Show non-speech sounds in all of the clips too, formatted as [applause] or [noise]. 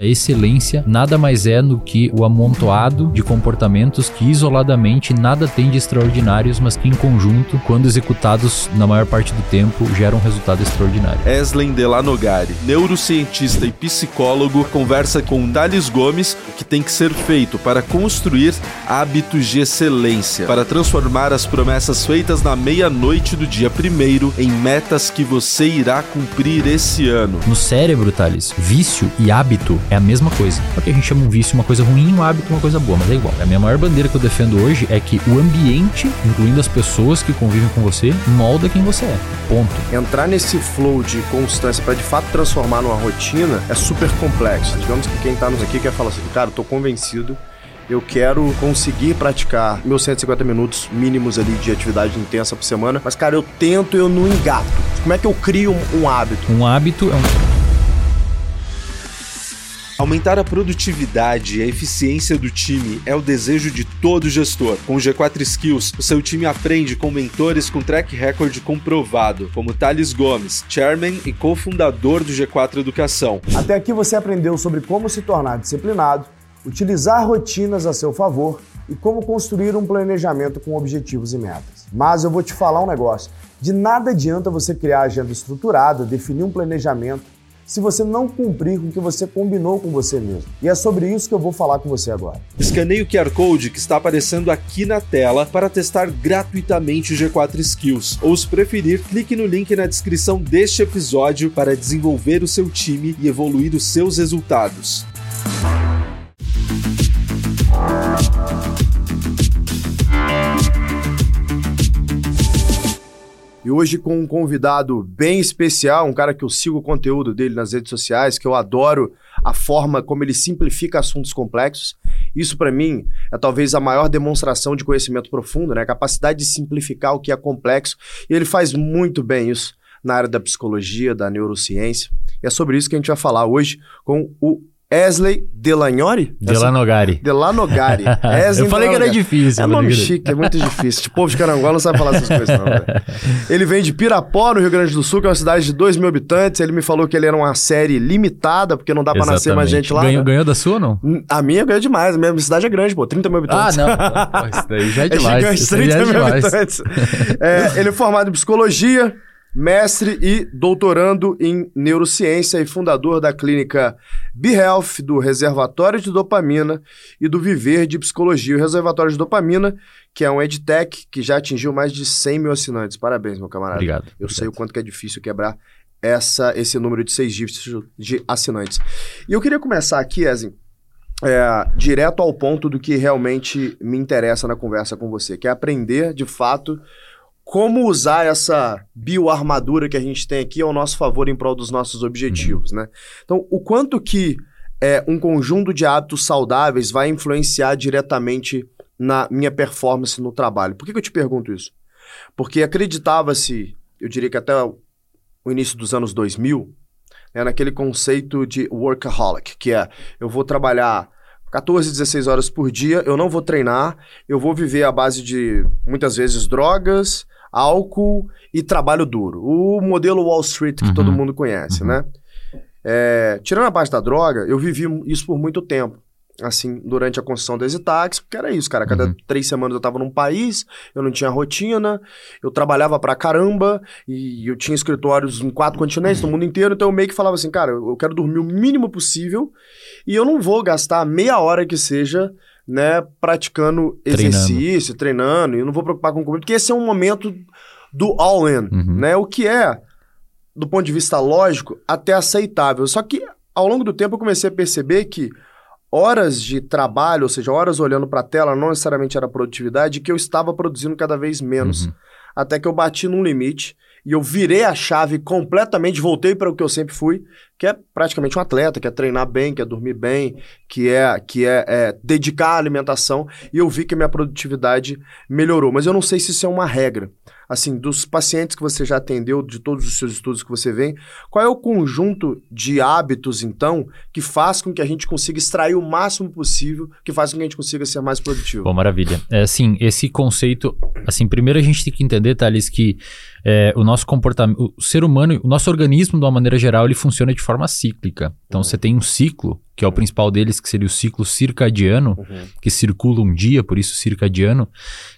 A excelência nada mais é do que o amontoado de comportamentos que isoladamente nada tem de extraordinários, mas que em conjunto, quando executados na maior parte do tempo, geram um resultado extraordinário. Eslen Delanogari, neurocientista e psicólogo, conversa com Thales Gomes o que tem que ser feito para construir hábitos de excelência, para transformar as promessas feitas na meia-noite do dia primeiro em metas que você irá cumprir esse ano. No cérebro, Thales, vício e hábito é a mesma coisa. Só que a gente chama um vício uma coisa ruim, um hábito uma coisa boa, mas é igual. A minha maior bandeira que eu defendo hoje é que o ambiente, incluindo as pessoas que convivem com você, molda quem você é. Ponto. Entrar nesse flow de constância para de fato transformar numa rotina é super complexo. Digamos que quem tá nos aqui quer falar assim, cara, eu tô convencido eu quero conseguir praticar meus 150 minutos mínimos ali de atividade intensa por semana, mas cara, eu tento, eu não engato. Como é que eu crio um hábito? Um hábito é um Aumentar a produtividade e a eficiência do time é o desejo de todo gestor. Com o G4 Skills, o seu time aprende com mentores com track record comprovado, como Thales Gomes, chairman e cofundador do G4 Educação. Até aqui você aprendeu sobre como se tornar disciplinado, utilizar rotinas a seu favor e como construir um planejamento com objetivos e metas. Mas eu vou te falar um negócio: de nada adianta você criar agenda estruturada, definir um planejamento se você não cumprir com o que você combinou com você mesmo. E é sobre isso que eu vou falar com você agora. Escaneie o QR Code que está aparecendo aqui na tela para testar gratuitamente o G4 Skills. Ou, se preferir, clique no link na descrição deste episódio para desenvolver o seu time e evoluir os seus resultados. E hoje com um convidado bem especial, um cara que eu sigo o conteúdo dele nas redes sociais, que eu adoro a forma como ele simplifica assuntos complexos. Isso para mim é talvez a maior demonstração de conhecimento profundo, né? A capacidade de simplificar o que é complexo. E ele faz muito bem isso na área da psicologia, da neurociência. E é sobre isso que a gente vai falar hoje com o Esley Delagnori? Delanogari. Delanogari. [laughs] Esley Eu falei que era difícil. É nome chique, é muito difícil. O povo de Carangola não sabe falar essas coisas, não. [laughs] Ele vem de Pirapó, no Rio Grande do Sul, que é uma cidade de 2 mil habitantes. Ele me falou que ele era uma série limitada, porque não dá Exatamente. pra nascer mais gente lá. Ganhou, né? ganhou da sua ou não? A minha ganhou demais. A minha cidade é grande, pô. 30 mil habitantes. Ah, não. [laughs] Pô, isso daí já é demais. É gigante, 30 é mil demais. habitantes. É, ele é formado em psicologia, mestre e doutorando em neurociência e fundador da clínica BeHealth, do Reservatório de Dopamina e do Viver de Psicologia. O Reservatório de Dopamina, que é um edtech que já atingiu mais de 100 mil assinantes. Parabéns, meu camarada. Obrigado. Eu obrigado. sei o quanto que é difícil quebrar essa, esse número de seis dígitos de assinantes. E eu queria começar aqui, Ezen, é, direto ao ponto do que realmente me interessa na conversa com você, que é aprender, de fato, como usar essa bioarmadura que a gente tem aqui ao nosso favor em prol dos nossos objetivos, né? Então, o quanto que é, um conjunto de hábitos saudáveis vai influenciar diretamente na minha performance no trabalho? Por que, que eu te pergunto isso? Porque acreditava-se, eu diria que até o início dos anos 2000, né, naquele conceito de workaholic, que é eu vou trabalhar 14, 16 horas por dia, eu não vou treinar, eu vou viver à base de muitas vezes drogas, álcool e trabalho duro. O modelo Wall Street que uhum. todo mundo conhece, uhum. né? É, tirando a parte da droga, eu vivi isso por muito tempo. Assim, durante a construção da Exitax, porque era isso, cara. Cada uhum. três semanas eu tava num país, eu não tinha rotina, eu trabalhava pra caramba, e eu tinha escritórios em quatro continentes, no mundo inteiro, então eu meio que falava assim, cara, eu quero dormir o mínimo possível, e eu não vou gastar meia hora que seja né, praticando exercício, treinando, e eu não vou preocupar com comida, porque esse é um momento do all-in, uhum. né? O que é, do ponto de vista lógico, até aceitável. Só que ao longo do tempo eu comecei a perceber que horas de trabalho, ou seja, horas olhando para a tela, não necessariamente era produtividade, que eu estava produzindo cada vez menos. Uhum. Até que eu bati num limite e eu virei a chave completamente, voltei para o que eu sempre fui, que é praticamente um atleta, que é treinar bem, que é dormir bem, que é que é, é dedicar à alimentação, e eu vi que a minha produtividade melhorou. Mas eu não sei se isso é uma regra assim, dos pacientes que você já atendeu, de todos os seus estudos que você vem, qual é o conjunto de hábitos, então, que faz com que a gente consiga extrair o máximo possível, que faz com que a gente consiga ser mais produtivo? Bom, maravilha. É, assim, esse conceito, assim, primeiro a gente tem que entender, Thales, que é, o nosso comportamento, o ser humano, o nosso organismo, de uma maneira geral, ele funciona de forma cíclica. Então, você tem um ciclo que é o principal deles, que seria o ciclo circadiano, Uhum. que circula um dia, por isso circadiano,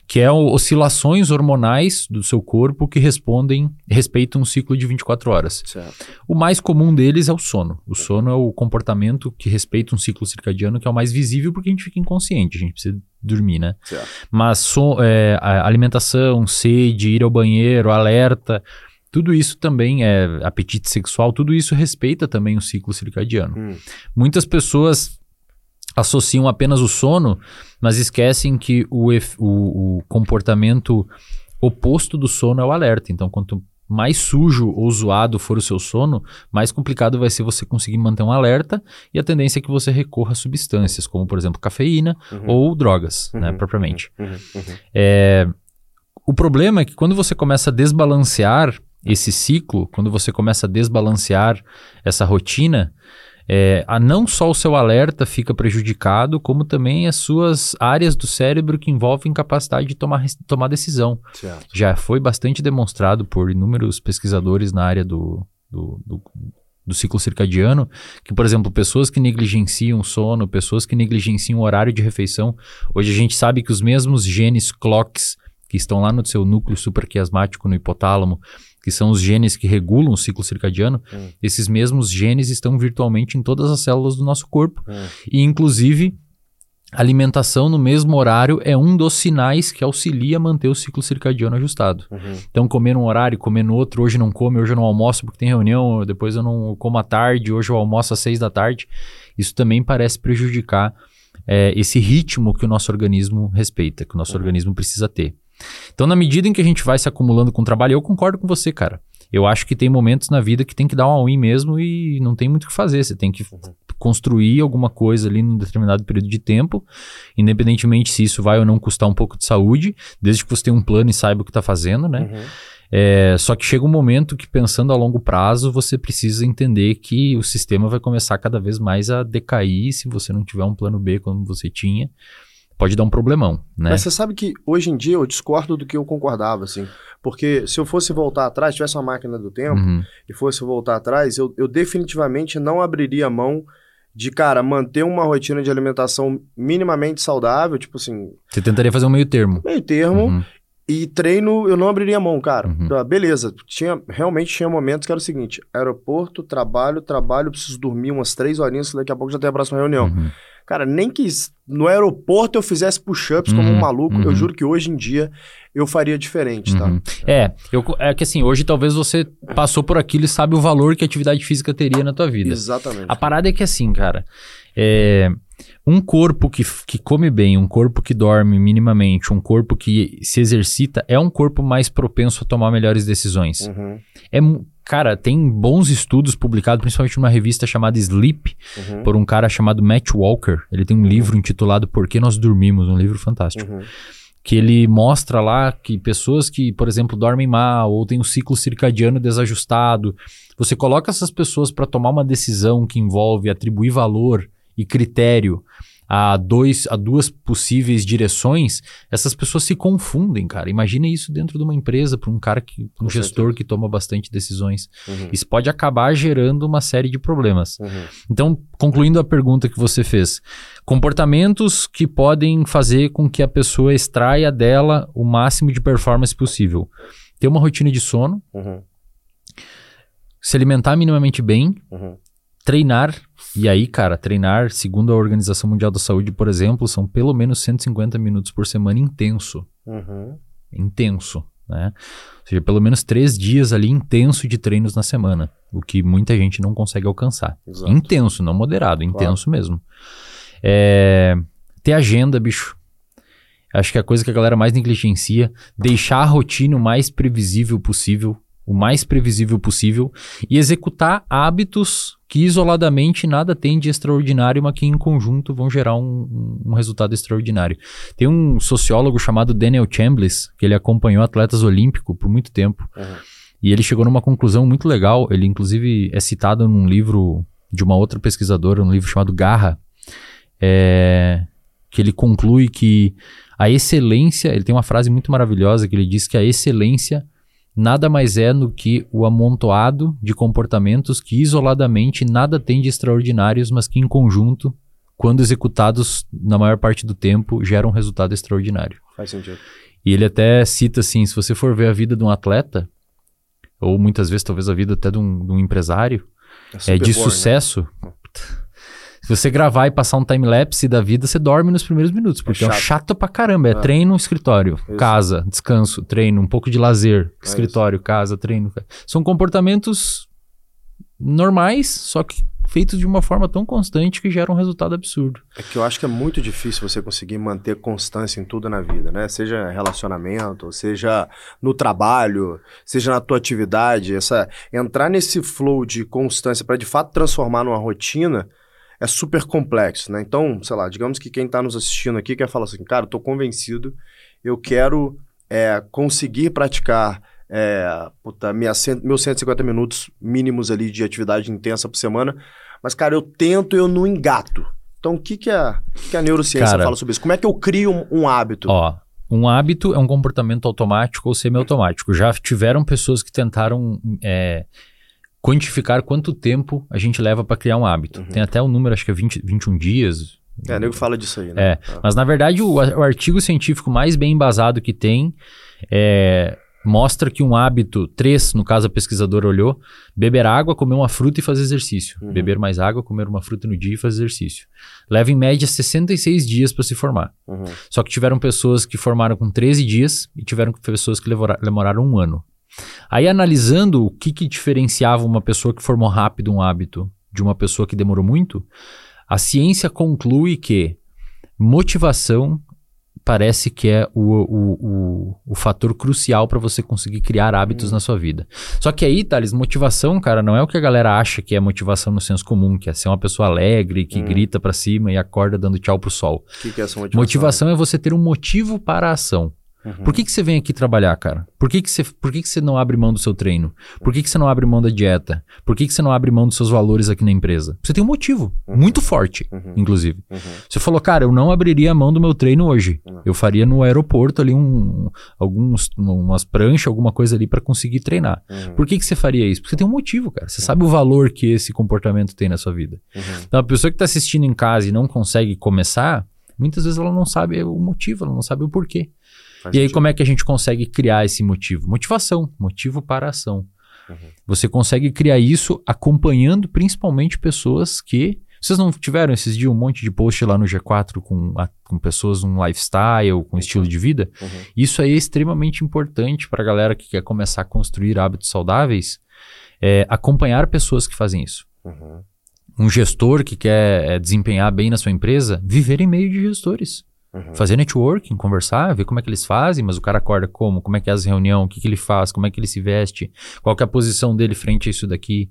que é oscilações hormonais do seu corpo que respondem, respeitam um ciclo de 24 horas. Certo. O mais comum deles é o sono. O sono é o comportamento que respeita um ciclo circadiano que é o mais visível porque a gente fica inconsciente, a gente precisa dormir, né? Certo. Mas so- é, alimentação, sede, ir ao banheiro, alerta, tudo isso também é apetite sexual, tudo isso respeita também o ciclo circadiano. Hum. Muitas pessoas associam apenas o sono, mas esquecem que o, o- o comportamento oposto do sono é o alerta. Então, quanto mais sujo ou zoado for o seu sono, mais complicado vai ser você conseguir manter um alerta e a tendência é que você recorra a substâncias, como por exemplo cafeína Uhum. ou drogas, né, Uhum, propriamente. Uhum. Uhum. É, o problema é que quando você começa a desbalancear esse ciclo, quando você começa a desbalancear essa rotina, é, a não só o seu alerta fica prejudicado, como também as suas áreas do cérebro que envolvem capacidade de tomar, tomar decisão. Certo. Já foi bastante demonstrado por inúmeros pesquisadores na área do, do, do, do ciclo circadiano, que, por exemplo, pessoas que negligenciam sono, pessoas que negligenciam o horário de refeição, hoje a gente sabe que os mesmos genes clocks que estão lá no seu núcleo supraquiasmático no hipotálamo, que são os genes que regulam o ciclo circadiano, Hum. esses mesmos genes estão virtualmente em todas as células do nosso corpo. Hum. E, inclusive, alimentação no mesmo horário é um dos sinais que auxilia a manter o ciclo circadiano ajustado. Uhum. Então, comer num horário, comer no outro, hoje não come, hoje eu não almoço porque tem reunião, depois eu não como à tarde, hoje eu almoço às seis da tarde. Isso também parece prejudicar é, esse ritmo que o nosso organismo respeita, que o nosso organismo precisa ter. Então, na medida em que a gente vai se acumulando com o trabalho, eu concordo com você, cara. Eu acho que tem momentos na vida que tem que dar um all-in mesmo e não tem muito o que fazer. Você tem que construir alguma coisa ali num determinado período de tempo, independentemente se isso vai ou não custar um pouco de saúde, desde que você tenha um plano e saiba o que está fazendo, né? Uhum. É, só que chega um momento que, pensando a longo prazo, você precisa entender que o sistema vai começar cada vez mais a decair. Se você não tiver um plano B como você tinha, pode dar um problemão, né? Mas você sabe que hoje em dia eu discordo do que eu concordava, assim. Porque se eu fosse voltar atrás, tivesse uma máquina do tempo Uhum. e fosse voltar atrás, eu, eu definitivamente não abriria mão de, cara, manter uma rotina de alimentação minimamente saudável, tipo assim, Você tentaria fazer um meio termo. meio termo, Uhum. e treino eu não abriria mão, cara. Uhum. Beleza, tinha, realmente tinha momentos que era o seguinte, aeroporto, trabalho, trabalho, preciso dormir umas três horinhas, daqui a pouco já tem a próxima reunião. Uhum. Cara, nem que no aeroporto eu fizesse push-ups como Uhum, um maluco, eu uhum. juro que hoje em dia eu faria diferente, tá? Uhum. É, eu, é que assim, hoje talvez você passou por aquilo e sabe o valor que a atividade física teria na tua vida. Exatamente. A parada é que assim, cara, é, um corpo que, que come bem, um corpo que dorme minimamente, um corpo que se exercita, é um corpo mais propenso a tomar melhores decisões. Uhum, É, cara, tem bons estudos publicados, principalmente numa revista chamada Sleep, uhum, por um cara chamado Matt Walker. Ele tem um livro intitulado Por que Nós Dormimos, um livro fantástico. Uhum, que ele mostra lá que pessoas que, por exemplo, dormem mal ou têm um ciclo circadiano desajustado, você coloca essas pessoas para tomar uma decisão que envolve atribuir valor e critério a, dois, a duas possíveis direções, essas pessoas se confundem, cara. Imagina isso dentro de uma empresa, para um cara que, um Com gestor certeza. que toma bastante decisões. uhum, Isso pode acabar gerando uma série de problemas. uhum. Então, concluindo a pergunta que você fez, comportamentos que podem fazer com que a pessoa extraia dela o máximo de performance possível. Ter uma rotina de sono, Uhum, se alimentar minimamente bem, uhum. treinar. E aí, cara, treinar, segundo a Organização Mundial da Saúde, por exemplo, são pelo menos 150 minutos por semana intenso. Uhum. Intenso, né? Ou seja, pelo menos três dias ali intenso de treinos na semana. O que muita gente não consegue alcançar. Exato. Intenso, não moderado, intenso mesmo. É, ter agenda, bicho. Acho que é a coisa que a galera mais negligencia. Deixar a rotina o mais previsível possível. O mais previsível possível. E executar hábitos que isoladamente nada tem de extraordinário, mas que em conjunto vão gerar um, um- resultado extraordinário. Tem um sociólogo chamado Daniel Chambliss, que ele acompanhou atletas olímpicos por muito tempo. Uhum. E ele chegou numa conclusão muito legal. Ele, inclusive, é citado num livro de uma outra pesquisadora, um livro chamado Garra, é, que ele conclui que a excelência. Ele tem uma frase muito maravilhosa que ele diz que a excelência nada mais é do que o amontoado de comportamentos que isoladamente nada tem de extraordinários, mas que em conjunto, quando executados na maior parte do tempo, geram um resultado extraordinário. Faz sentido. E ele até cita assim: se você for ver a vida de um atleta, ou muitas vezes talvez a vida até de um, de um empresário, é, super de boring, né? Se você gravar e passar um time-lapse da vida, você dorme nos primeiros minutos, porque é, um chato. chato pra caramba. É, É. treino, escritório, Isso. casa, descanso, treino, um pouco de lazer, É escritório, casa, treino. São comportamentos normais, só que feitos de uma forma tão constante que geram um resultado absurdo. É que eu acho que é muito difícil você conseguir manter constância em tudo na vida, né? Seja relacionamento, seja no trabalho, seja na tua atividade, essa entrar nesse flow de constância para de fato transformar numa rotina é super complexo, né? Então, sei lá, digamos que quem está nos assistindo aqui quer falar assim, cara, eu tô convencido, eu quero é, conseguir praticar é, puta, minha, meus 150 minutos mínimos ali de atividade intensa por semana, mas, cara, eu tento e eu não engato. Então, o que, que, a, que a neurociência Cara- fala sobre isso? Como é que eu crio um, um hábito? Ó, um hábito é um comportamento automático ou semiautomático. Já tiveram pessoas que tentaram é, quantificar quanto tempo a gente leva para criar um hábito. Uhum. Tem até um número, acho que é 20, 21 dias. É, nego fala disso aí, né? É, mas na verdade o, o artigo científico mais bem embasado que tem é, mostra que um hábito, três, no caso a pesquisadora olhou, beber água, comer uma fruta e fazer exercício. Uhum. Beber mais água, comer uma fruta no dia e fazer exercício. Leva em média 66 dias para se formar. Uhum. Só que tiveram pessoas que formaram com 13 dias e tiveram pessoas que levora- demoraram um ano. Aí analisando o que, que diferenciava uma pessoa que formou rápido um hábito de uma pessoa que demorou muito, a ciência conclui que motivação parece que é o, o, o, o fator crucial para você conseguir criar hábitos na sua vida. Só que aí, Thales, motivação, cara, não é o que a galera acha que é motivação no senso comum, que é ser uma pessoa alegre, que Hum. grita pra cima e acorda dando tchau pro sol. O que, que é essa motivação? Motivação é você ter um motivo para a ação. Uhum. Por que, que você vem aqui trabalhar, cara? Por que, que, você, por que, que você não abre mão do seu treino? Por que, que você não abre mão da dieta? Por que, que você não abre mão dos seus valores aqui na empresa? Você tem um motivo, muito forte, Uhum. inclusive. Uhum. Você falou, cara, eu não abriria a mão do meu treino hoje. Uhum. Eu faria no aeroporto ali um, alguns, umas pranchas, alguma coisa ali para conseguir treinar. Uhum. Por que, que você faria isso? Porque você tem um motivo, cara. Você sabe o valor que esse comportamento tem na sua vida. Uhum. Então, a pessoa que está assistindo em casa e não consegue começar, muitas vezes ela não sabe o motivo, ela não sabe o porquê. Faz E aí, sentido. como é que a gente consegue criar esse motivo? Motivação, motivo para a ação. Uhum. Você consegue criar isso acompanhando principalmente pessoas que. Vocês não tiveram esses dias um monte de post lá no G4 com, a- com pessoas num lifestyle, com estilo de vida? Uhum. Isso aí é extremamente importante para a galera que quer começar a construir hábitos saudáveis, é, acompanhar pessoas que fazem isso. Uhum. Um gestor que quer é, desempenhar bem na sua empresa, viver em meio de gestores. Uhum. Fazer networking, conversar, ver como é que eles fazem, mas o cara acorda como, como é que é as reuniões, o que, que ele faz, como é que ele se veste, qual que é a posição dele frente a isso daqui.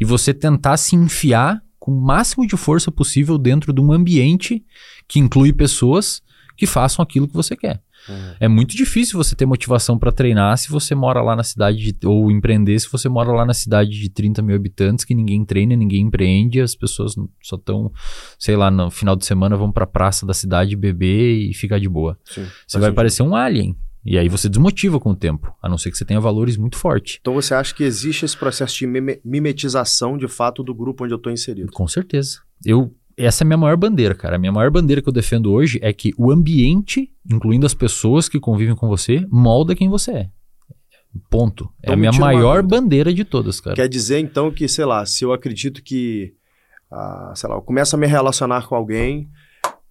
E você tentar se enfiar com o máximo de força possível dentro de um ambiente que inclui pessoas que façam aquilo que você quer. Uhum. É muito difícil você ter motivação para treinar se você mora lá na cidade, de, ou empreender se você mora lá na cidade de 30 mil habitantes, que ninguém treina, ninguém empreende, as pessoas só estão, sei lá, no final de semana vão pra praça da cidade beber e ficar de boa. Sim. Você vai sentido. parecer um alien. E aí você desmotiva com o tempo, a não ser que você tenha valores muito fortes. Então você acha que existe esse processo de mime- mimetização de fato do grupo onde eu estou inserido? Com certeza. Eu essa é a minha maior bandeira, cara. A minha maior bandeira que eu defendo hoje é que o ambiente, incluindo as pessoas que convivem com você, molda quem você é. Ponto. é Então a minha maior bandeira de todas, cara. Quer dizer, então, que, sei lá, se eu acredito que, ah, sei lá, eu começo a me relacionar com alguém,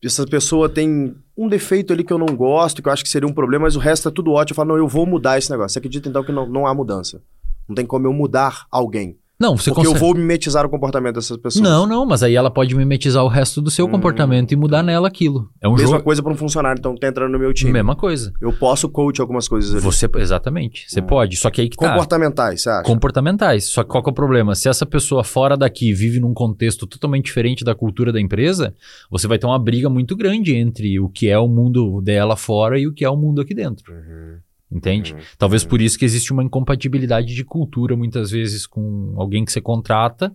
essa pessoa tem um defeito ali que eu não gosto, que eu acho que seria um problema, mas o resto é tudo ótimo. Eu falo, não, eu vou mudar esse negócio. Você acredita, então, que não, não há mudança? Não tem como eu mudar alguém. Não, você porque consegue. eu vou mimetizar o comportamento dessas pessoas. Não, não, mas aí ela pode mimetizar o resto do seu Hum. comportamento e mudar nela aquilo. É um Mesma jogo. coisa para um funcionário, então, que tá entrando no meu time. Mesma coisa. Eu posso coach algumas coisas ali. Você, exatamente. Você Hum. pode. Só que aí que tá. Comportamentais, você acha? Comportamentais. Só que qual que é o problema? Se essa pessoa fora daqui vive num contexto totalmente diferente da cultura da empresa, você vai ter uma briga muito grande entre o que é o mundo dela fora e o que é o mundo aqui dentro. Uhum, Entende? uhum, Talvez uhum. por isso que existe uma incompatibilidade de cultura muitas vezes com alguém que você contrata.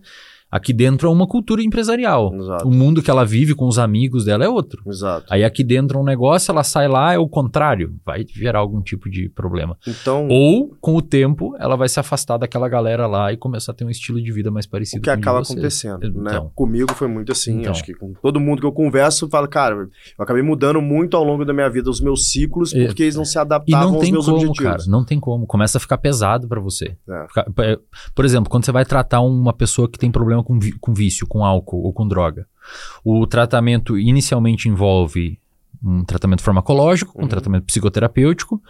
Aqui dentro é uma cultura empresarial. Exato. O mundo que ela vive com os amigos dela é outro. Exato. Aí aqui dentro é um negócio, ela sai lá, é o contrário. Vai gerar algum tipo de problema. Então, Ou, com o tempo, ela vai se afastar daquela galera lá e começar a ter um estilo de vida mais o parecido que com o acaba acontecendo, né? Então. Comigo foi muito assim, Então. acho que com todo mundo que eu converso, fala, cara, eu acabei mudando muito ao longo da minha vida os meus ciclos, É. porque eles não se adaptavam não aos meus como, objetivos. cara. Não tem como. Começa a ficar pesado pra você. É. É, Por exemplo, quando você vai tratar uma pessoa que tem problema com, com vício, com álcool ou com droga, o tratamento inicialmente envolve um tratamento farmacológico, um Uhum. tratamento psicoterapêutico,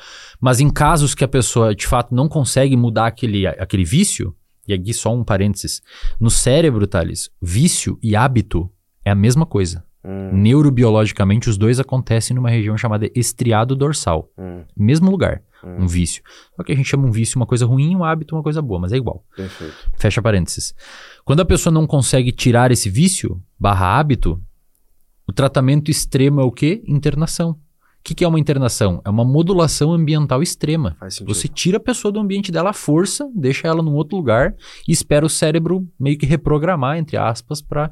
mas em casos que a pessoa de fato não consegue mudar aquele, aquele vício, e aqui só um parênteses, no cérebro, Thales, vício e hábito é a mesma coisa. Hum, Neurobiologicamente, os dois acontecem numa região chamada estriado dorsal. hum, Mesmo lugar, hum, um vício. Só que a gente chama um vício uma coisa ruim, um hábito uma coisa boa, mas é igual. perfeito. Fecha parênteses. Quando a pessoa não consegue tirar esse vício, barra hábito, o tratamento extremo é o quê? Internação. O que, que é uma internação? É uma modulação ambiental extrema. Você tira a pessoa do ambiente dela à força, deixa ela num outro lugar e espera o cérebro meio que reprogramar, entre aspas, para.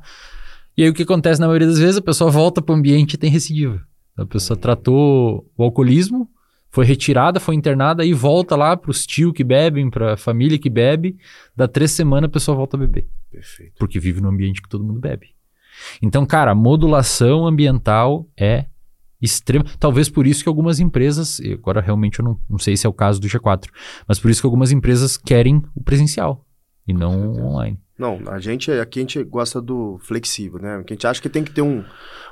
E aí o que acontece na maioria das vezes? A pessoa volta para o ambiente e tem recidiva. A pessoa tratou o alcoolismo, foi retirada, foi internada e volta lá para os tios que bebem, para a família que bebe. Dá três semanas a pessoa volta a beber, Perfeito. porque vive num ambiente que todo mundo bebe. Então, cara, a modulação ambiental é extrema. Talvez por isso que algumas empresas, e agora realmente eu não, não sei se é o caso do G4, mas por isso que algumas empresas querem o presencial e não certeza. online. Não, a gente aqui a gente gosta do flexível, né? A gente acha que tem que ter um,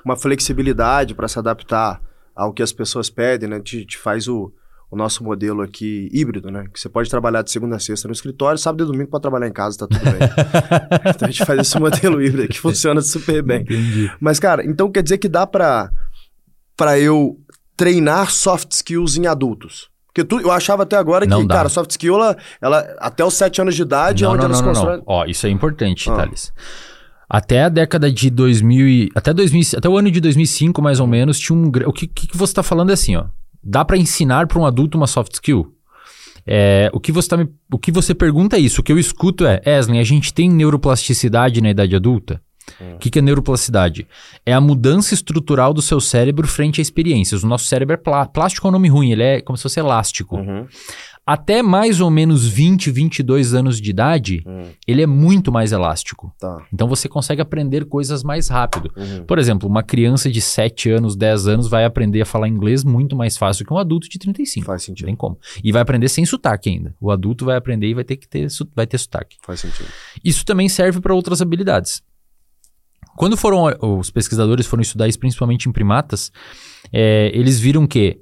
uma flexibilidade para se adaptar ao que as pessoas pedem, né? A gente, a gente faz o, o nosso modelo aqui híbrido, né? Que você pode trabalhar de segunda a sexta no escritório, sábado e domingo pode trabalhar em casa, tá tudo bem. [laughs] então a gente faz esse modelo híbrido que funciona super bem. Entendi. Mas, cara, então quer dizer que dá pra, pra eu treinar soft skills em adultos? Porque tu, eu achava até agora Não que, dá. cara, soft skill, ela, ela até os sete anos de idade é Não, onde não, elas não, constroem. não. Ó, isso é importante, Ah. Thales. Até a década de 2000 e, até 2000, e- até o ano de 2005 mais ou menos tinha um o que, que você está falando é assim, ó. Dá para ensinar para um adulto uma soft skill? É, o que você tá me, o que você pergunta é isso. O que eu escuto é, Eslen, a gente tem neuroplasticidade na idade adulta? O que, que é neuroplasticidade? É a mudança estrutural do seu cérebro frente a experiências. O nosso cérebro é plá- plástico é um nome ruim, ele é como se fosse elástico. Uhum. Até mais ou menos 20, 22 anos de idade, Hum, ele é muito mais elástico. tá. Então você consegue aprender coisas mais rápido. Uhum. Por exemplo, uma criança de 7 anos, 10 anos vai aprender a falar inglês muito mais fácil que um adulto de 35. Faz Não sentido. tem como. E vai aprender sem sotaque ainda. O adulto vai aprender e vai ter que ter, vai ter sotaque. Faz sentido. Isso também serve para outras habilidades. Quando foram os pesquisadores foram estudar isso principalmente em primatas, é, eles viram que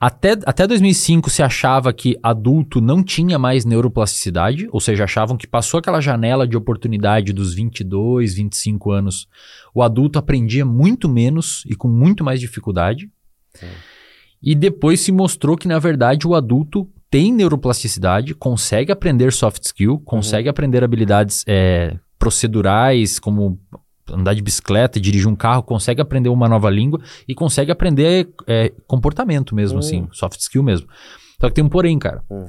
até, até 2005 se achava que adulto não tinha mais neuroplasticidade, ou seja, achavam que passou aquela janela de oportunidade dos 22, 25 anos, o adulto aprendia muito menos e com muito mais dificuldade. E depois se mostrou que, na verdade, o adulto tem neuroplasticidade, consegue aprender soft skill, consegue aprender habilidades é, procedurais, como andar de bicicleta, dirigir um carro, consegue aprender uma nova língua e consegue aprender é, comportamento mesmo, Hum. assim, soft skill mesmo. Só que tem um porém, cara. Hum.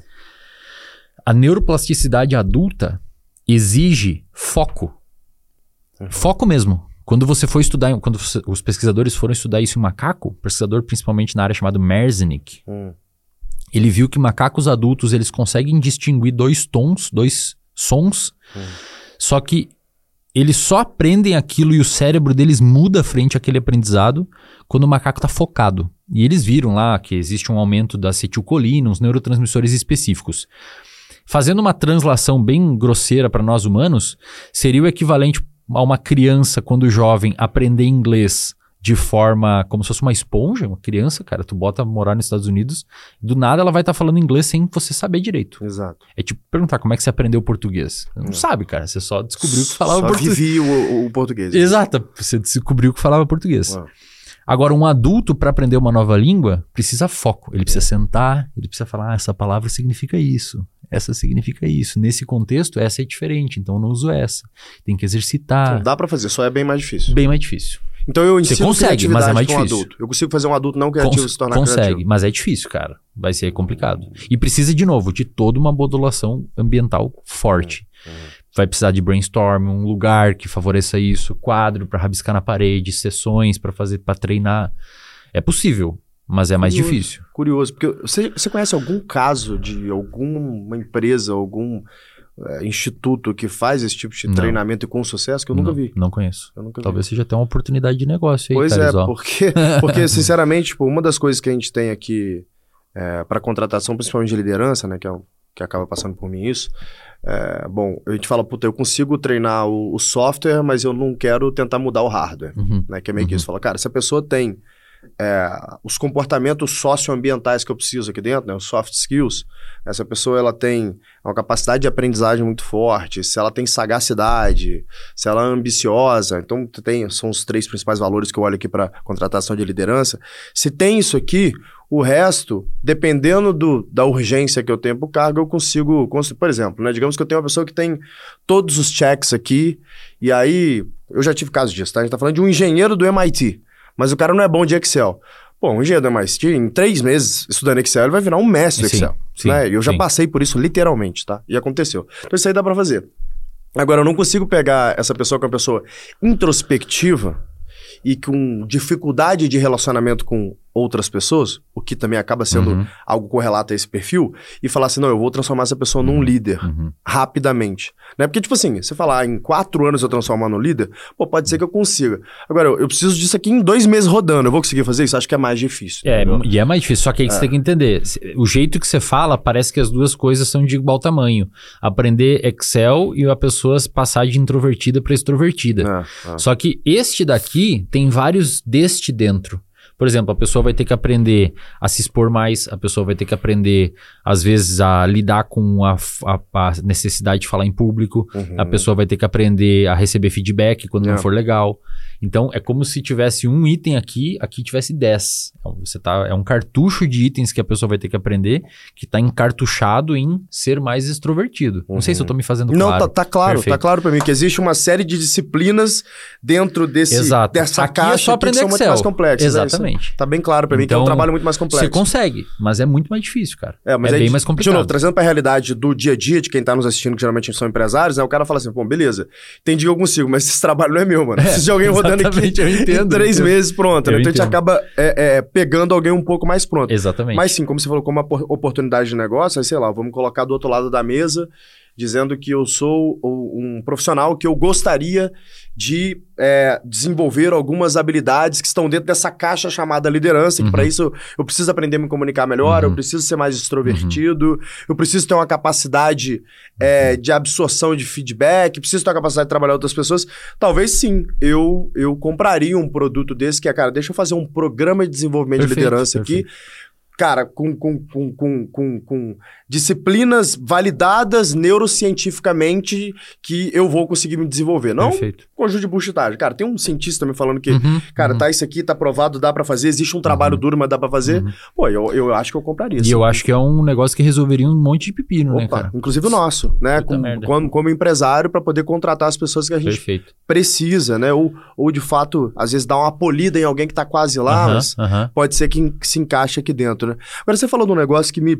A neuroplasticidade adulta exige foco. Foco mesmo. Quando você for estudar, quando os pesquisadores foram estudar isso em macaco, pesquisador principalmente na área chamada Merzenick, Hum, ele viu que macacos adultos eles conseguem distinguir dois tons, dois sons, Hum. só que eles só aprendem aquilo e o cérebro deles muda frente àquele aprendizado quando o macaco está focado. E eles viram lá que existe um aumento da acetilcolina, uns neurotransmissores específicos. Fazendo uma translação bem grosseira para nós humanos, seria o equivalente a uma criança, quando jovem, aprender inglês de forma como se fosse uma esponja, uma criança, cara, tu bota morar nos Estados Unidos, do nada ela vai estar falando inglês sem você saber direito. exato. É tipo perguntar como é que você aprendeu português. Não sabe, cara, você só descobriu que falava Só português. vivi o, o português. Exato, você descobriu que falava português. Uau. Agora, um adulto, para aprender uma nova língua, precisa foco. Ele precisa sentar, ele precisa falar: ah, essa palavra significa isso, essa significa isso. Nesse contexto, essa é diferente, então eu não uso essa. Tem que exercitar. Então, dá pra fazer, só é bem mais difícil. Bem mais difícil. Então eu Você ensino consegue, mas é mais pra um difícil. adulto. Eu consigo fazer um adulto não criativo Cons- se tornar consegue, criativo. mas é difícil, cara. Vai ser complicado. E precisa, de novo, de toda uma modulação ambiental forte. vai precisar de brainstorm, um lugar que favoreça isso, quadro para rabiscar na parede, sessões para fazer, para treinar. É possível, mas é mais Curioso. difícil. Curioso, porque você, você conhece algum caso de alguma empresa, algum é, instituto que faz esse tipo de Não. treinamento e com sucesso que eu nunca não, vi? Não conheço. Nunca vi. Talvez seja até uma oportunidade de negócio aí, Pois é, porque, porque [laughs] sinceramente, tipo, uma das coisas que a gente tem aqui para contratação, principalmente de liderança, né, que, é o, que acaba passando por mim isso, é, bom, a gente fala, puta, eu consigo treinar o, o software, mas eu não quero tentar mudar o hardware, Uhum. né, que é meio que Uhum. isso. Fala, cara, se a pessoa tem é, os comportamentos socioambientais que eu preciso aqui dentro, né, os soft skills, essa pessoa ela tem uma capacidade de aprendizagem muito forte, se ela tem sagacidade, se ela é ambiciosa, então tem, são os três principais valores que eu olho aqui para contratação de liderança. Se tem isso aqui, o resto, dependendo do, da urgência que eu tenho para o cargo, eu consigo, cons- por exemplo, né, digamos que eu tenho uma pessoa que tem todos os checks aqui, e aí, eu já tive casos disso, tá? A gente tá falando de um engenheiro do MIT, mas o cara não é bom de Excel. Pô, um engenheiro do MIT, em três meses estudando Excel, ele vai virar um mestre do Excel. sim, né? Eu já sim. passei por isso literalmente, tá? E aconteceu. Então isso aí dá pra fazer. Agora, eu não consigo pegar essa pessoa que é uma pessoa introspectiva e com dificuldade de relacionamento com outras pessoas, o que também acaba sendo Uhum. algo correlato a esse perfil, e falar assim, não, eu vou transformar essa pessoa num líder Uhum. rapidamente. Né? Porque, tipo assim, você falar, ah, em quatro anos eu transformar no líder, pô, pode ser que eu consiga. Agora, eu, eu preciso disso aqui em dois meses rodando. Eu vou conseguir fazer isso? Acho que é mais difícil. É, entendeu? e é mais difícil. Só que aí que você tem que entender. O jeito que você fala, parece que as duas coisas são de igual tamanho. Aprender Excel e a pessoa passar de introvertida para extrovertida. É, é. Só que este daqui tem vários deste dentro. Por exemplo, a pessoa vai ter que aprender a se expor mais, a pessoa vai ter que aprender, às vezes, a lidar com a, a- a necessidade de falar em público, Uhum. a pessoa vai ter que aprender a receber feedback quando não É. for legal. Então, é como se tivesse um item aqui, aqui tivesse 10. Então, você tá, é um cartucho de itens que a pessoa vai ter que aprender, que está encartuchado em ser mais extrovertido. Não sei se eu tô me fazendo Não, claro. tá, tá claro, Perfeito. tá claro pra mim que existe uma série de disciplinas dentro desse, Exato. dessa Aqui é caixa só aqui que aprender são muito Excel. mais complexas. né? Exatamente. Isso Tá bem claro pra mim que é um Então, trabalho muito mais complexo. Você consegue, mas é muito mais difícil, cara. É, mas é aí, bem mais De complicado. novo, trazendo pra realidade do dia a dia de quem tá nos assistindo, que geralmente são empresários, né? O cara fala assim, pô, beleza, entendi que eu consigo, mas esse [laughs] trabalho não é meu, mano. É, Preciso de alguém aqui eu entendo, em três entendo. meses, pronto. né? Então a gente acaba é, é, pegando alguém um pouco mais pronto. Exatamente. Mas sim, como você falou, como uma por- oportunidade de negócio, aí sei lá, vamos colocar do outro lado da mesa, dizendo que eu sou um profissional que eu gostaria de é, desenvolver algumas habilidades que estão dentro dessa caixa chamada liderança, que para isso eu preciso aprender a me comunicar melhor, eu Uhum. preciso ser mais extrovertido, eu preciso ter uma capacidade é, de absorção de feedback, preciso ter uma capacidade de trabalhar outras pessoas. Talvez sim, eu, eu compraria um produto desse que é, cara, deixa eu fazer um programa de desenvolvimento de Perfeito, liderança aqui. cara, com, com, com, com, com, com disciplinas validadas neurocientificamente que eu vou conseguir me desenvolver. Não Perfeito. conjunto de buchitagem. Cara, tem um cientista me falando que, Uhum, cara, uhum. tá isso aqui, tá provado, dá pra fazer, existe um trabalho duro, mas dá pra fazer. Uhum. Pô, eu, eu acho que eu compraria. E sim. eu acho que é um negócio que resolveria um monte de pepino, né, Opa, cara? inclusive o nosso, né? Com- como, como empresário, pra poder contratar as pessoas que a gente Perfeito. precisa, né? Ou, ou de fato, às vezes dar uma polida em alguém que tá quase lá, mas pode ser que, que se encaixe aqui dentro, né? Agora, você falou de um negócio que me.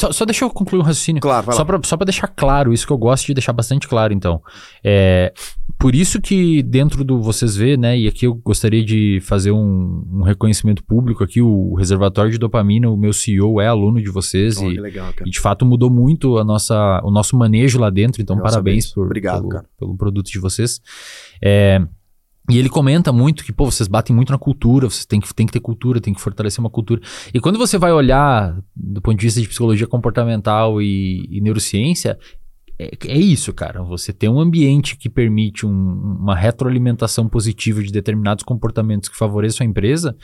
Só, só deixa eu concluir um raciocínio. Claro, vai Só lá. pra, só pra deixar claro, isso que eu gosto de deixar bastante claro, então. É, por isso que dentro do Vocês Vê, né, e aqui eu gostaria de fazer um, um reconhecimento público aqui, o Reservatório de Dopamina, o meu CEO é aluno de vocês Ó, e, legal, e de fato mudou muito a nossa, o nosso manejo lá dentro, então Legal parabéns por, Obrigado, pelo, cara. pelo produto de vocês. É, e ele comenta muito que, pô, vocês batem muito na cultura, vocês têm que, têm que ter cultura, tem que fortalecer uma cultura. E quando você vai olhar do ponto de vista de psicologia comportamental e, e neurociência, é, é isso, cara. Você tem um ambiente que permite um- uma retroalimentação positiva de determinados comportamentos que favoreçam a empresa.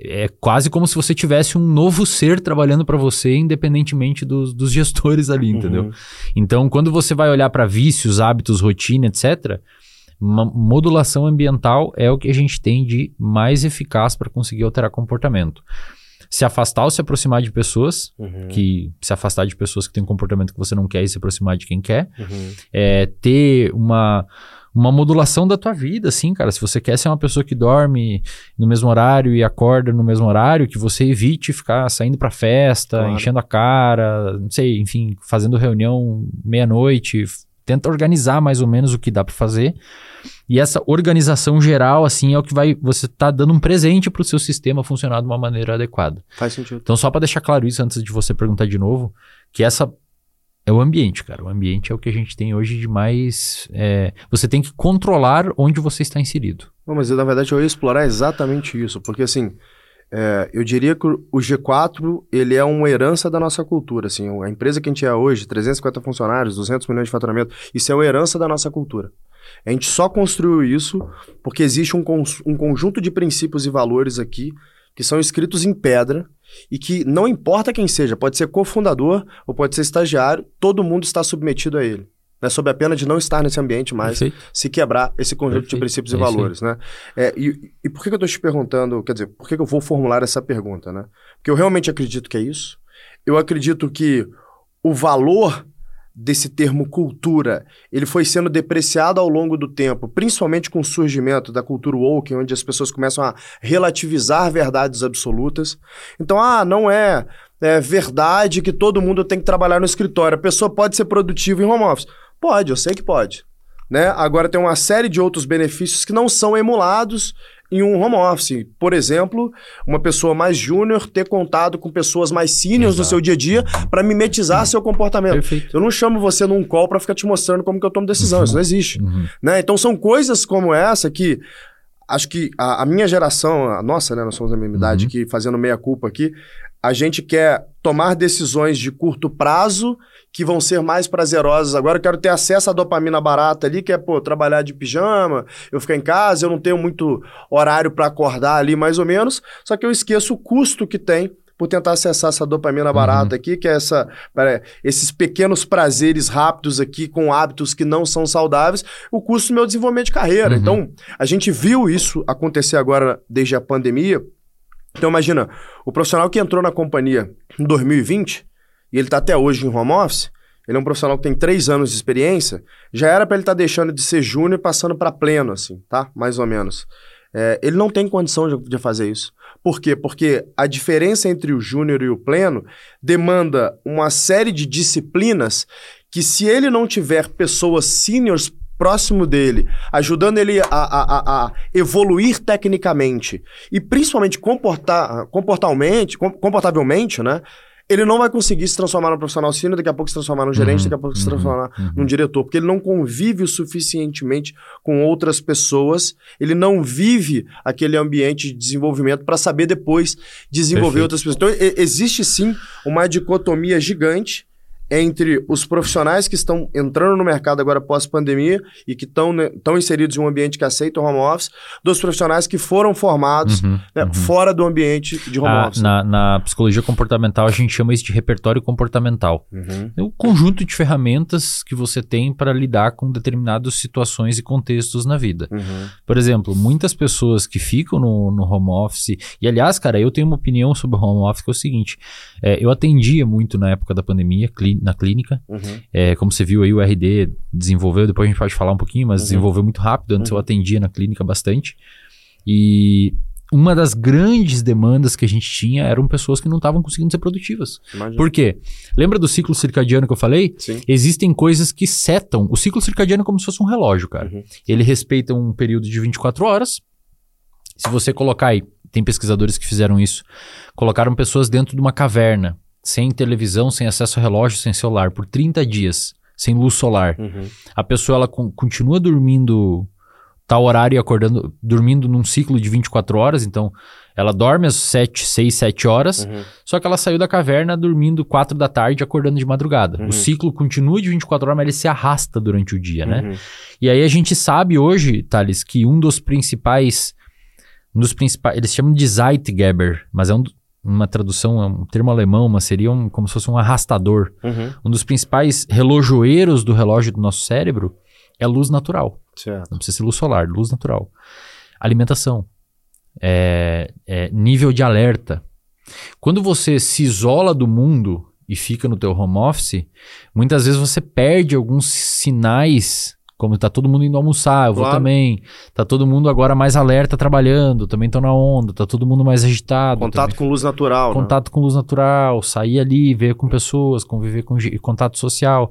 É quase como se você tivesse um novo ser trabalhando para você, independentemente dos, dos [laughs] gestores ali, entendeu? Uhum. Então, quando você vai olhar para vícios, hábitos, rotina, etc., modulação ambiental é o que a gente tem de mais eficaz para conseguir alterar comportamento. Se afastar ou se aproximar de pessoas, Uhum. que se afastar de pessoas que têm um comportamento que você não quer e se aproximar de quem quer, Uhum. é ter uma uma modulação da tua vida, assim, cara. Se você quer ser uma pessoa que dorme no mesmo horário e acorda no mesmo horário, que você evite ficar saindo pra festa, Claro. enchendo a cara, não sei, enfim, fazendo reunião meia-noite, tenta organizar mais ou menos o que dá para fazer. E essa organização geral, assim, é o que vai. Você tá dando um presente para o seu sistema funcionar de uma maneira adequada. Faz sentido. Então, só para deixar claro isso antes de você perguntar de novo, que essa é o ambiente, cara. O ambiente é o que a gente tem hoje de mais. É, você tem que controlar onde você está inserido. Não, mas na verdade eu ia explorar exatamente isso, porque assim. É, eu diria que o G4 ele é uma herança da nossa cultura. Assim, a empresa que a gente é hoje, 350 funcionários, 200 milhões de faturamento, isso é uma herança da nossa cultura. A gente só construiu isso porque existe um, um conjunto de princípios e valores aqui que são escritos em pedra e que não importa quem seja, pode ser cofundador ou pode ser estagiário, todo mundo está submetido a ele. Né, sob a pena de não estar nesse ambiente mais, Perfeito. se quebrar esse conjunto Perfeito. de princípios e é valores. Né? É, e, e, por que, que eu estou te perguntando, quer dizer, por que, que eu vou formular essa pergunta? Né? Porque eu realmente acredito que é isso. Eu acredito que o valor desse termo cultura, ele foi sendo depreciado ao longo do tempo, principalmente com o surgimento da cultura woke, onde as pessoas começam a relativizar verdades absolutas. Então, ah, não é, é verdade que todo mundo tem que trabalhar no escritório. A pessoa pode ser produtiva em home office. Pode, eu sei que pode. Né? Agora tem uma série de outros benefícios que não são emulados em um home office. Por exemplo, uma pessoa mais júnior ter contato com pessoas mais seniors no seu dia a dia para mimetizar uhum. seu comportamento. Perfeito. Eu não chamo você num call para ficar te mostrando como que eu tomo decisão, uhum. isso não existe. Uhum. Né? Então são coisas como essa que acho que a, a, minha geração, a nossa, né, nós somos da mesma idade uhum. aqui, fazendo meia culpa aqui, a gente quer tomar decisões de curto prazo que vão ser mais prazerosas. Agora eu quero ter acesso à dopamina barata ali, que é, pô, trabalhar de pijama, eu ficar em casa, eu não tenho muito horário para acordar ali, mais ou menos. Só que eu esqueço o custo que tem por tentar acessar essa dopamina uhum. barata aqui, que é essa, pera, esses pequenos prazeres rápidos aqui com hábitos que não são saudáveis, o custo do meu desenvolvimento de carreira. Uhum. Então, a gente viu isso acontecer agora desde a pandemia. Então, imagina, o profissional que entrou na companhia em 2020 e ele está até hoje em home office, ele é um profissional que tem três anos de experiência, já era para ele estar tá deixando de ser júnior e passando para pleno, assim, tá? Mais ou menos. É, ele não tem condição de, de, fazer isso. Por quê? Porque a diferença entre o júnior e o pleno demanda uma série de disciplinas que, se ele não tiver pessoas seniors próximo dele, ajudando ele a, a, a, a evoluir tecnicamente e principalmente comportar, comportalmente, comportavelmente, né? ele não vai conseguir se transformar num profissional sênior, daqui a pouco se transformar num gerente, uhum, daqui a pouco se uhum, transformar uhum. num diretor, porque ele não convive o suficientemente com outras pessoas, ele não vive aquele ambiente de desenvolvimento para saber depois desenvolver Perfeito. outras pessoas. Então, existe sim uma dicotomia gigante entre os profissionais que estão entrando no mercado agora pós-pandemia e que estão né, inseridos em um ambiente que aceita o home office, dos profissionais que foram formados uhum, né, uhum. fora do ambiente de home ah, office. Na, na, psicologia comportamental, a gente chama isso de repertório comportamental. Uhum. É o conjunto de ferramentas que você tem para lidar com determinadas situações e contextos na vida. Uhum. Por exemplo, muitas pessoas que ficam no, no home office, e aliás, cara, eu tenho uma opinião sobre o home office que é o seguinte: é, eu atendia muito na época da pandemia, na clínica. Uhum. É, como você viu aí, o RD desenvolveu, depois a gente pode falar um pouquinho, mas uhum. desenvolveu muito rápido. Antes uhum. eu atendia na clínica bastante. E uma das grandes demandas que a gente tinha eram pessoas que não estavam conseguindo ser produtivas. Imagina. Por quê? Lembra do ciclo circadiano que eu falei? Sim. Existem coisas que setam. O ciclo circadiano é como se fosse um relógio, cara. Uhum. Ele respeita um período de 24 horas. Se você colocar aí, tem pesquisadores que fizeram isso, colocaram pessoas dentro de uma caverna sem televisão, sem acesso a relógio, sem celular, por 30 dias, sem luz solar. Uhum. A pessoa ela continua dormindo tal horário e acordando, dormindo num ciclo de 24 horas, então ela dorme às 7, 6, 7 horas, uhum. só que ela saiu da caverna dormindo 4 da tarde acordando de madrugada. Uhum. O ciclo continua de 24 horas, mas ele se arrasta durante o dia, né? Uhum. E aí a gente sabe hoje, Thales, que um dos principais um dos principais, eles chamam de Zeitgeber, mas é um, uma tradução, é um termo alemão, mas seria um, como se fosse um arrastador. Uhum. Um dos principais relojoeiros do relógio do nosso cérebro é luz natural. Certo. Não precisa ser luz solar, luz natural. Alimentação. É, é nível de alerta. Quando você se isola do mundo e fica no teu home office, muitas vezes você perde alguns sinais como tá todo mundo indo almoçar, eu claro. vou também. Tá todo mundo agora mais alerta trabalhando, também estão na onda, tá todo mundo mais agitado. Contato também. com luz natural. Contato né? com luz natural, sair ali, ver com pessoas, conviver com contato social.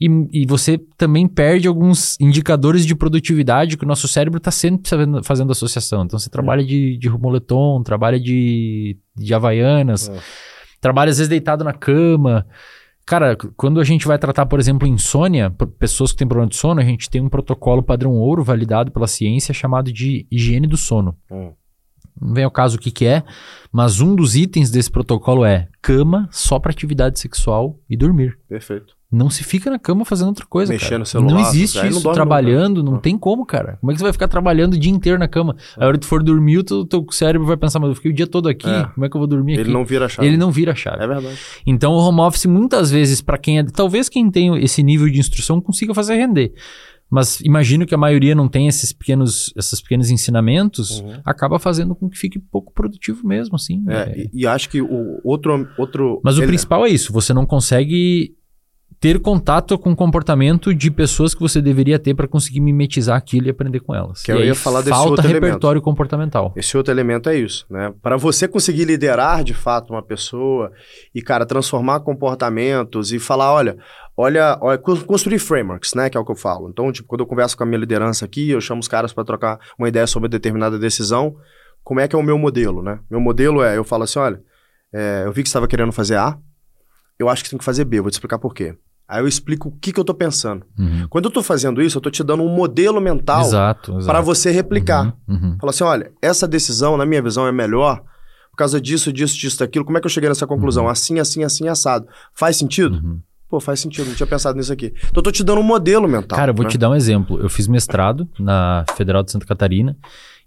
E, e você também perde alguns indicadores de produtividade que o nosso cérebro está sempre fazendo, fazendo associação. Então você trabalha de, de moletom, trabalha de, de havaianas, É. trabalha às vezes deitado na cama. Cara, quando a gente vai tratar, por exemplo, insônia, pessoas que têm problema de sono, a gente tem um protocolo padrão ouro validado pela ciência chamado de higiene do sono. Hum. Não vem ao caso o que, que é, mas um dos itens desse protocolo é cama só para atividade sexual e dormir. Perfeito. Não se fica na cama fazendo outra coisa. Mexendo cara. celular, Não existe não isso dorme trabalhando, nunca. não Ah. tem como, cara. Como é que você vai ficar trabalhando o dia inteiro na cama? A hora que tu for dormir, o teu, teu cérebro vai pensar, mas eu fiquei o dia todo aqui, É. como é que eu vou dormir Ele aqui? não vira a chave. Ele não vira a chave. É verdade. Então o home office muitas vezes para quem é, talvez quem tem esse nível de instrução consiga fazer render. Mas imagino que a maioria não tem esses pequenos, esses pequenos ensinamentos, Uhum. acaba fazendo com que fique pouco produtivo mesmo, assim. É, É. E, e acho que o outro. outro Mas o ele- principal é isso, você não consegue ter contato com o comportamento de pessoas que você deveria ter para conseguir mimetizar aquilo e aprender com elas. Que e eu ia falar desse falta outro repertório comportamental. Esse outro elemento é isso, né? Para você conseguir liderar de fato uma pessoa e, cara, transformar comportamentos e falar, olha, olha, olha, cons- construir frameworks, né? Que é o que eu falo. Então, tipo, quando eu converso com a minha liderança aqui, eu chamo os caras para trocar uma ideia sobre determinada decisão. Como é que é o meu modelo, né? Meu modelo é, eu falo assim, olha, é, eu vi que você estava querendo fazer A, eu acho que tem que fazer B, vou te explicar por quê. Aí eu explico o que, que eu tô pensando. Uhum. Quando eu tô fazendo isso, eu tô te dando um modelo mental para você replicar. Uhum, uhum. Fala assim, olha, essa decisão, na minha visão, é melhor por causa disso, disso, disso, daquilo. Como é que eu cheguei nessa conclusão? Assim, assim, assim, assado. Faz sentido? Uhum. Pô, faz sentido, não tinha pensado nisso aqui. Então eu tô te dando um modelo mental. Cara, eu vou né? te dar um exemplo. Eu fiz mestrado na Federal de Santa Catarina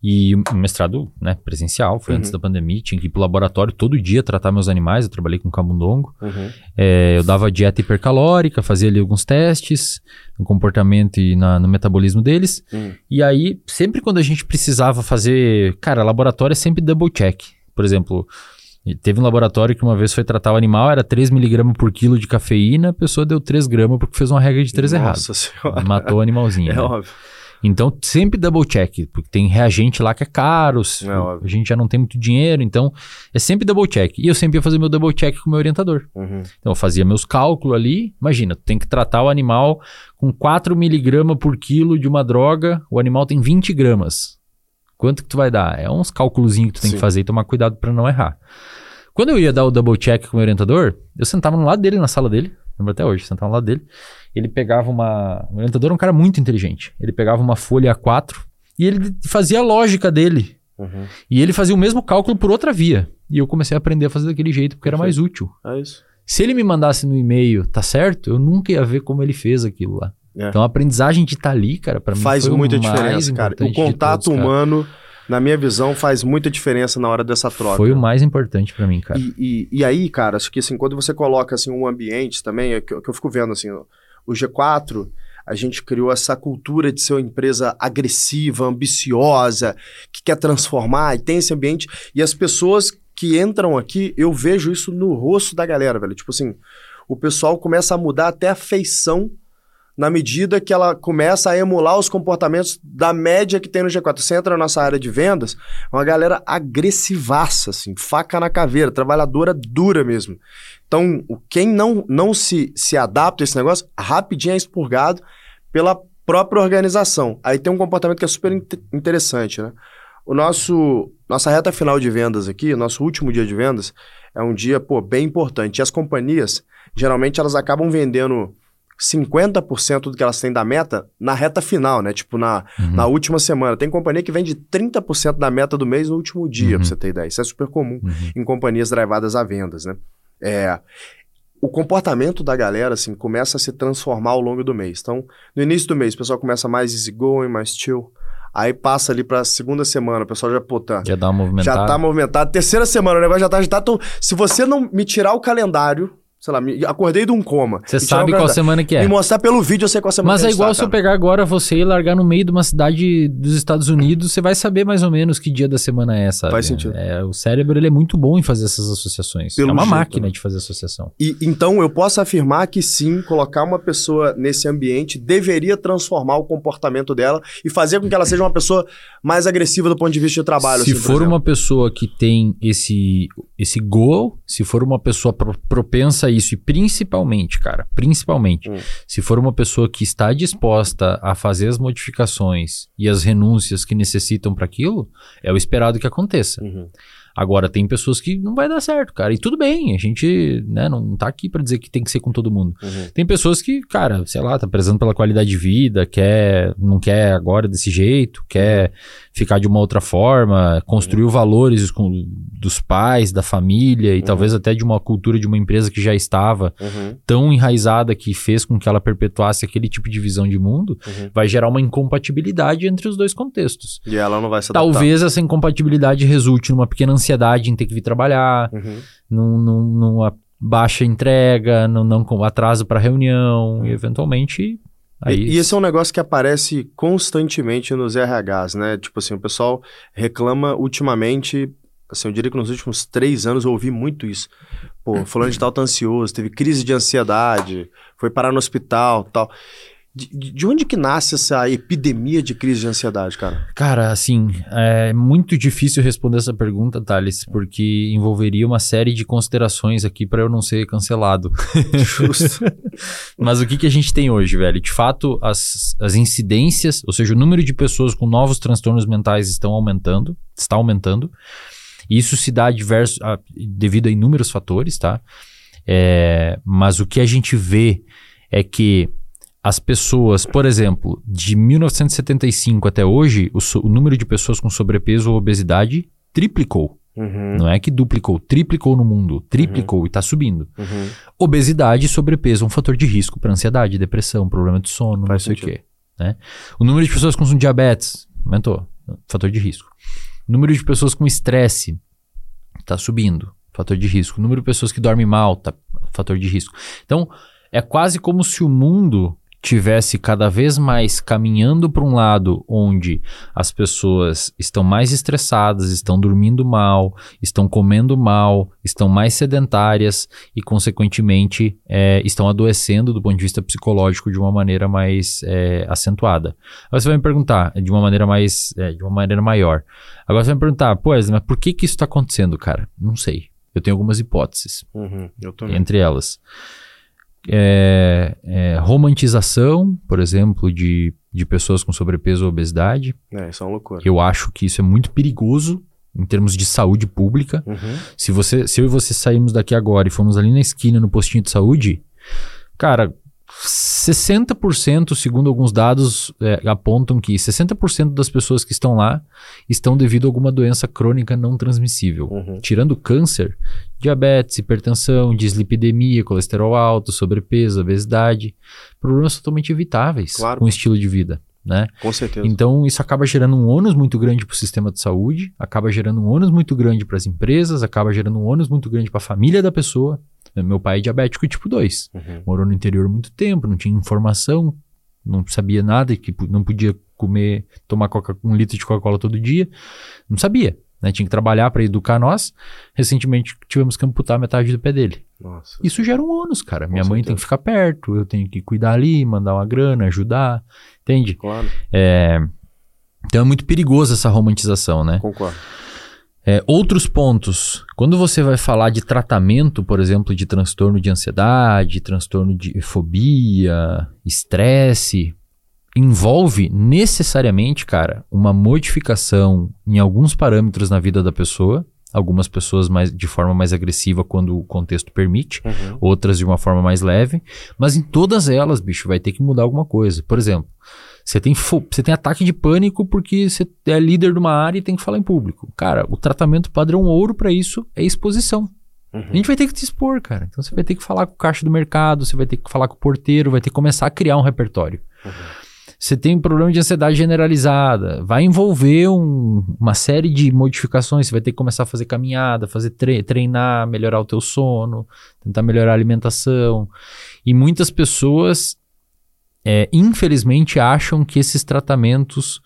e um mestrado né, presencial, foi Uhum. antes da pandemia, tinha que ir pro laboratório todo dia tratar meus animais, eu trabalhei com camundongo. Uhum. É, eu dava dieta hipercalórica, fazia ali alguns testes no comportamento e na- no metabolismo deles. Hum. E aí, sempre quando a gente precisava fazer. Cara, laboratório é sempre double check. Por exemplo, teve um laboratório que uma vez foi tratar o animal, era 3mg por quilo de cafeína, a pessoa deu 3 gramas porque fez uma regra de 3 errado. Nossa senhora. Matou o animalzinho. É né? óbvio. Então, sempre double check, porque tem reagente lá que é caro, É a gente já não tem muito dinheiro, então é sempre double check. E eu sempre ia fazer meu double check com o meu orientador. Uhum. Então eu fazia meus cálculos ali. Imagina, tu tem que tratar o animal com 4 miligramas por quilo de uma droga, o animal tem 20 gramas. Quanto que tu vai dar? É uns cálculozinhos que tu tem Sim. que fazer e tomar cuidado para não errar. Quando eu ia dar o double check com o meu orientador, eu sentava no lado dele, na sala dele, lembro até hoje, sentava no lado dele. Ele pegava uma. O orientador é um cara muito inteligente. Ele pegava uma folha A4 e ele fazia a lógica dele. Uhum. E ele fazia o mesmo cálculo por outra via. E eu comecei a aprender a fazer daquele jeito, porque era mais útil. É isso. Se ele me mandasse no e-mail, tá certo? Eu nunca ia ver como ele fez aquilo lá. É. Então a aprendizagem de estar ali, cara, pra mim Faz muita mais diferença, cara. O contato todos, cara. humano, na minha visão, faz muita diferença na hora dessa troca. foi o mais importante pra mim, cara. E, e, e aí, cara, acho que assim, quando você coloca assim, um ambiente também, é que, eu- que eu fico vendo assim, o G4, a gente criou essa cultura de ser uma empresa agressiva, ambiciosa, que quer transformar, e tem esse ambiente. E as pessoas que entram aqui, eu vejo isso no rosto da galera, velho. Tipo assim, o pessoal começa a mudar até a feição na medida que ela começa a emular os comportamentos da média que tem no G4. Você entra na nossa área de vendas, uma galera agressivaça, assim, faca na caveira, trabalhadora dura mesmo. Então, quem não, não se, se adapta a esse negócio, rapidinho é expurgado pela própria organização. Aí tem um comportamento que é super inte- interessante, né? O nosso, nossa reta final de vendas aqui, nosso último dia de vendas, é um dia, pô, bem importante. E as companhias, geralmente, elas acabam vendendo 50% do que elas têm da meta na reta final, né? Tipo, na, Uhum. na última semana. Tem companhia que vende 30% da meta do mês no último dia, Uhum. pra você ter ideia. Isso é super comum Uhum. em companhias drivadas a vendas, né? É, o comportamento da galera, assim, começa a se transformar ao longo do mês. Então, no início do mês, o pessoal começa mais easygoing, mais chill. Aí passa ali pra segunda semana, o pessoal já, pô, tá, Já dá uma movimentada. já tá movimentado. Terceira semana, o negócio já tá agitado. Então, se você não me tirar o calendário, sei lá, me, acordei de um coma. Você sabe qual semana que é. Me mostrar pelo vídeo, eu sei qual semana Mas que é igual tá, se eu pegar agora você e largar no meio de uma cidade dos Estados Unidos, você vai saber mais ou menos que dia da semana é essa. Faz sentido. É, o cérebro ele é muito bom em fazer essas associações. Pelo é uma jeito, máquina né? de fazer associação. E, então, eu posso afirmar que sim, colocar uma pessoa nesse ambiente deveria transformar o comportamento dela e fazer com que ela seja uma pessoa mais agressiva do ponto de vista de trabalho. se assim, for uma pessoa que tem esse, esse goal, se for uma pessoa pro- propensa a isso. E principalmente, cara, principalmente, Hum. se for uma pessoa que está disposta a fazer as modificações e as renúncias que necessitam para aquilo, é o esperado que aconteça. Uhum. Agora, tem pessoas que não vai dar certo, cara. E tudo bem, a gente né, não tá aqui para dizer que tem que ser com todo mundo. Uhum. Tem pessoas que, cara, sei lá, tá prezando pela qualidade de vida, quer, não quer agora desse jeito, quer ficar de uma outra forma, construiu valores com- dos pais, da família e Uhum. talvez até de uma cultura de uma empresa que já estava Uhum. tão enraizada que fez com que ela perpetuasse aquele tipo de visão de mundo, Uhum. vai gerar uma incompatibilidade entre os dois contextos. E ela não vai se adaptar. Talvez essa incompatibilidade resulte numa pequena ansiedade em ter que vir trabalhar, Uhum. num, num- numa baixa entrega, num, não com atraso para reunião, e eventualmente. Aí, E, e esse é um negócio que aparece constantemente nos RHs, né? Tipo assim, o pessoal reclama ultimamente, assim, eu diria que nos últimos três anos eu ouvi muito isso. Pô, fulano de tal tá ansioso, teve crise de ansiedade, foi parar no hospital tal. De, de onde que nasce essa epidemia de crise de ansiedade, cara? Cara, assim, é muito difícil responder essa pergunta, Thales, porque envolveria uma série de considerações aqui para eu não ser cancelado. [laughs] Justo. [laughs] Mas o que, que a gente tem hoje, velho? De fato, as, as incidências, ou seja, o número de pessoas com novos transtornos mentais estão aumentando, está aumentando. E Isso se dá diversos, a- devido a inúmeros fatores, tá? É, mas o que a gente vê é que as pessoas, por exemplo, de 1975 até hoje, o, so- o número de pessoas com sobrepeso ou obesidade triplicou. Uhum, Não é que duplicou, triplicou no mundo. Triplicou e está subindo. uhum. Obesidade e sobrepeso é um fator de risco para ansiedade, depressão, problema de sono, Faz não sei sentido. o quê. Né? O número de pessoas com diabetes aumentou, fator de risco. O número de pessoas com estresse está subindo, fator de risco. O número de pessoas que dormem mal, tá, fator de risco. Então, é quase como se o mundo tivesse cada vez mais caminhando para um lado onde as pessoas estão mais estressadas, estão dormindo mal, estão comendo mal, estão mais sedentárias e, consequentemente, é, estão adoecendo do ponto de vista psicológico de uma maneira mais é, acentuada. Agora você vai me perguntar, de uma maneira mais, é, de uma maneira maior. Agora você vai me perguntar, pô, Wesley, mas por que que isso está acontecendo, cara? Não sei. Eu tenho algumas hipóteses Uhum, eu também. entre elas. É, é, romantização, por exemplo, de, de pessoas com sobrepeso ou obesidade. É, isso é uma loucura. Eu acho que isso é muito perigoso em termos de saúde pública. Uhum. Se você, se eu e você saímos daqui agora e fomos ali na esquina no postinho de saúde, cara, 60%, segundo alguns dados, é, apontam que 60% das pessoas que estão lá estão devido a alguma doença crônica não transmissível. Uhum. Tirando câncer, diabetes, hipertensão, dislipidemia, colesterol alto, sobrepeso, obesidade, problemas totalmente evitáveis Claro. com o estilo de vida, né? Com certeza. Então, isso acaba gerando um ônus muito grande para o sistema de saúde, acaba gerando um ônus muito grande para as empresas, acaba gerando um ônus muito grande para a família da pessoa. Meu pai é diabético tipo 2, Uhum. morou no interior muito tempo, não tinha informação, não sabia nada, que não podia comer, tomar coca, um litro de Coca-Cola todo dia, não sabia. Né? Tinha que trabalhar para educar nós. Recentemente tivemos que amputar metade do pé dele. Nossa. Isso gera um ônus, cara. Minha mãe tem certeza. que ficar perto, eu tenho que cuidar ali, mandar uma grana, ajudar, entende? Claro, É, então é muito perigoso essa romantização, né? concordo. É, outros pontos. Quando você vai falar de tratamento, por exemplo, de transtorno de ansiedade, transtorno de fobia, estresse, envolve necessariamente, cara, uma modificação em alguns parâmetros na vida da pessoa. Algumas pessoas mais, de forma mais agressiva quando o contexto permite Uhum. outras de uma forma mais leve, mas em todas elas, bicho, vai ter que mudar alguma coisa. Por exemplo, você tem, você tem ataque de pânico porque você é líder de uma área e tem que falar em público. Cara, o tratamento padrão ouro pra isso é exposição. Uhum. A gente vai ter que te expor, cara. Então você vai ter que falar com o caixa do mercado, você vai ter que falar com o porteiro, vai ter que começar a criar um repertório. Você tem um problema de ansiedade generalizada, vai envolver um- uma série de modificações. Você vai ter que começar a fazer caminhada, fazer tre- treinar, melhorar o teu sono, tentar melhorar a alimentação. E muitas pessoas, é, infelizmente, acham que esses tratamentos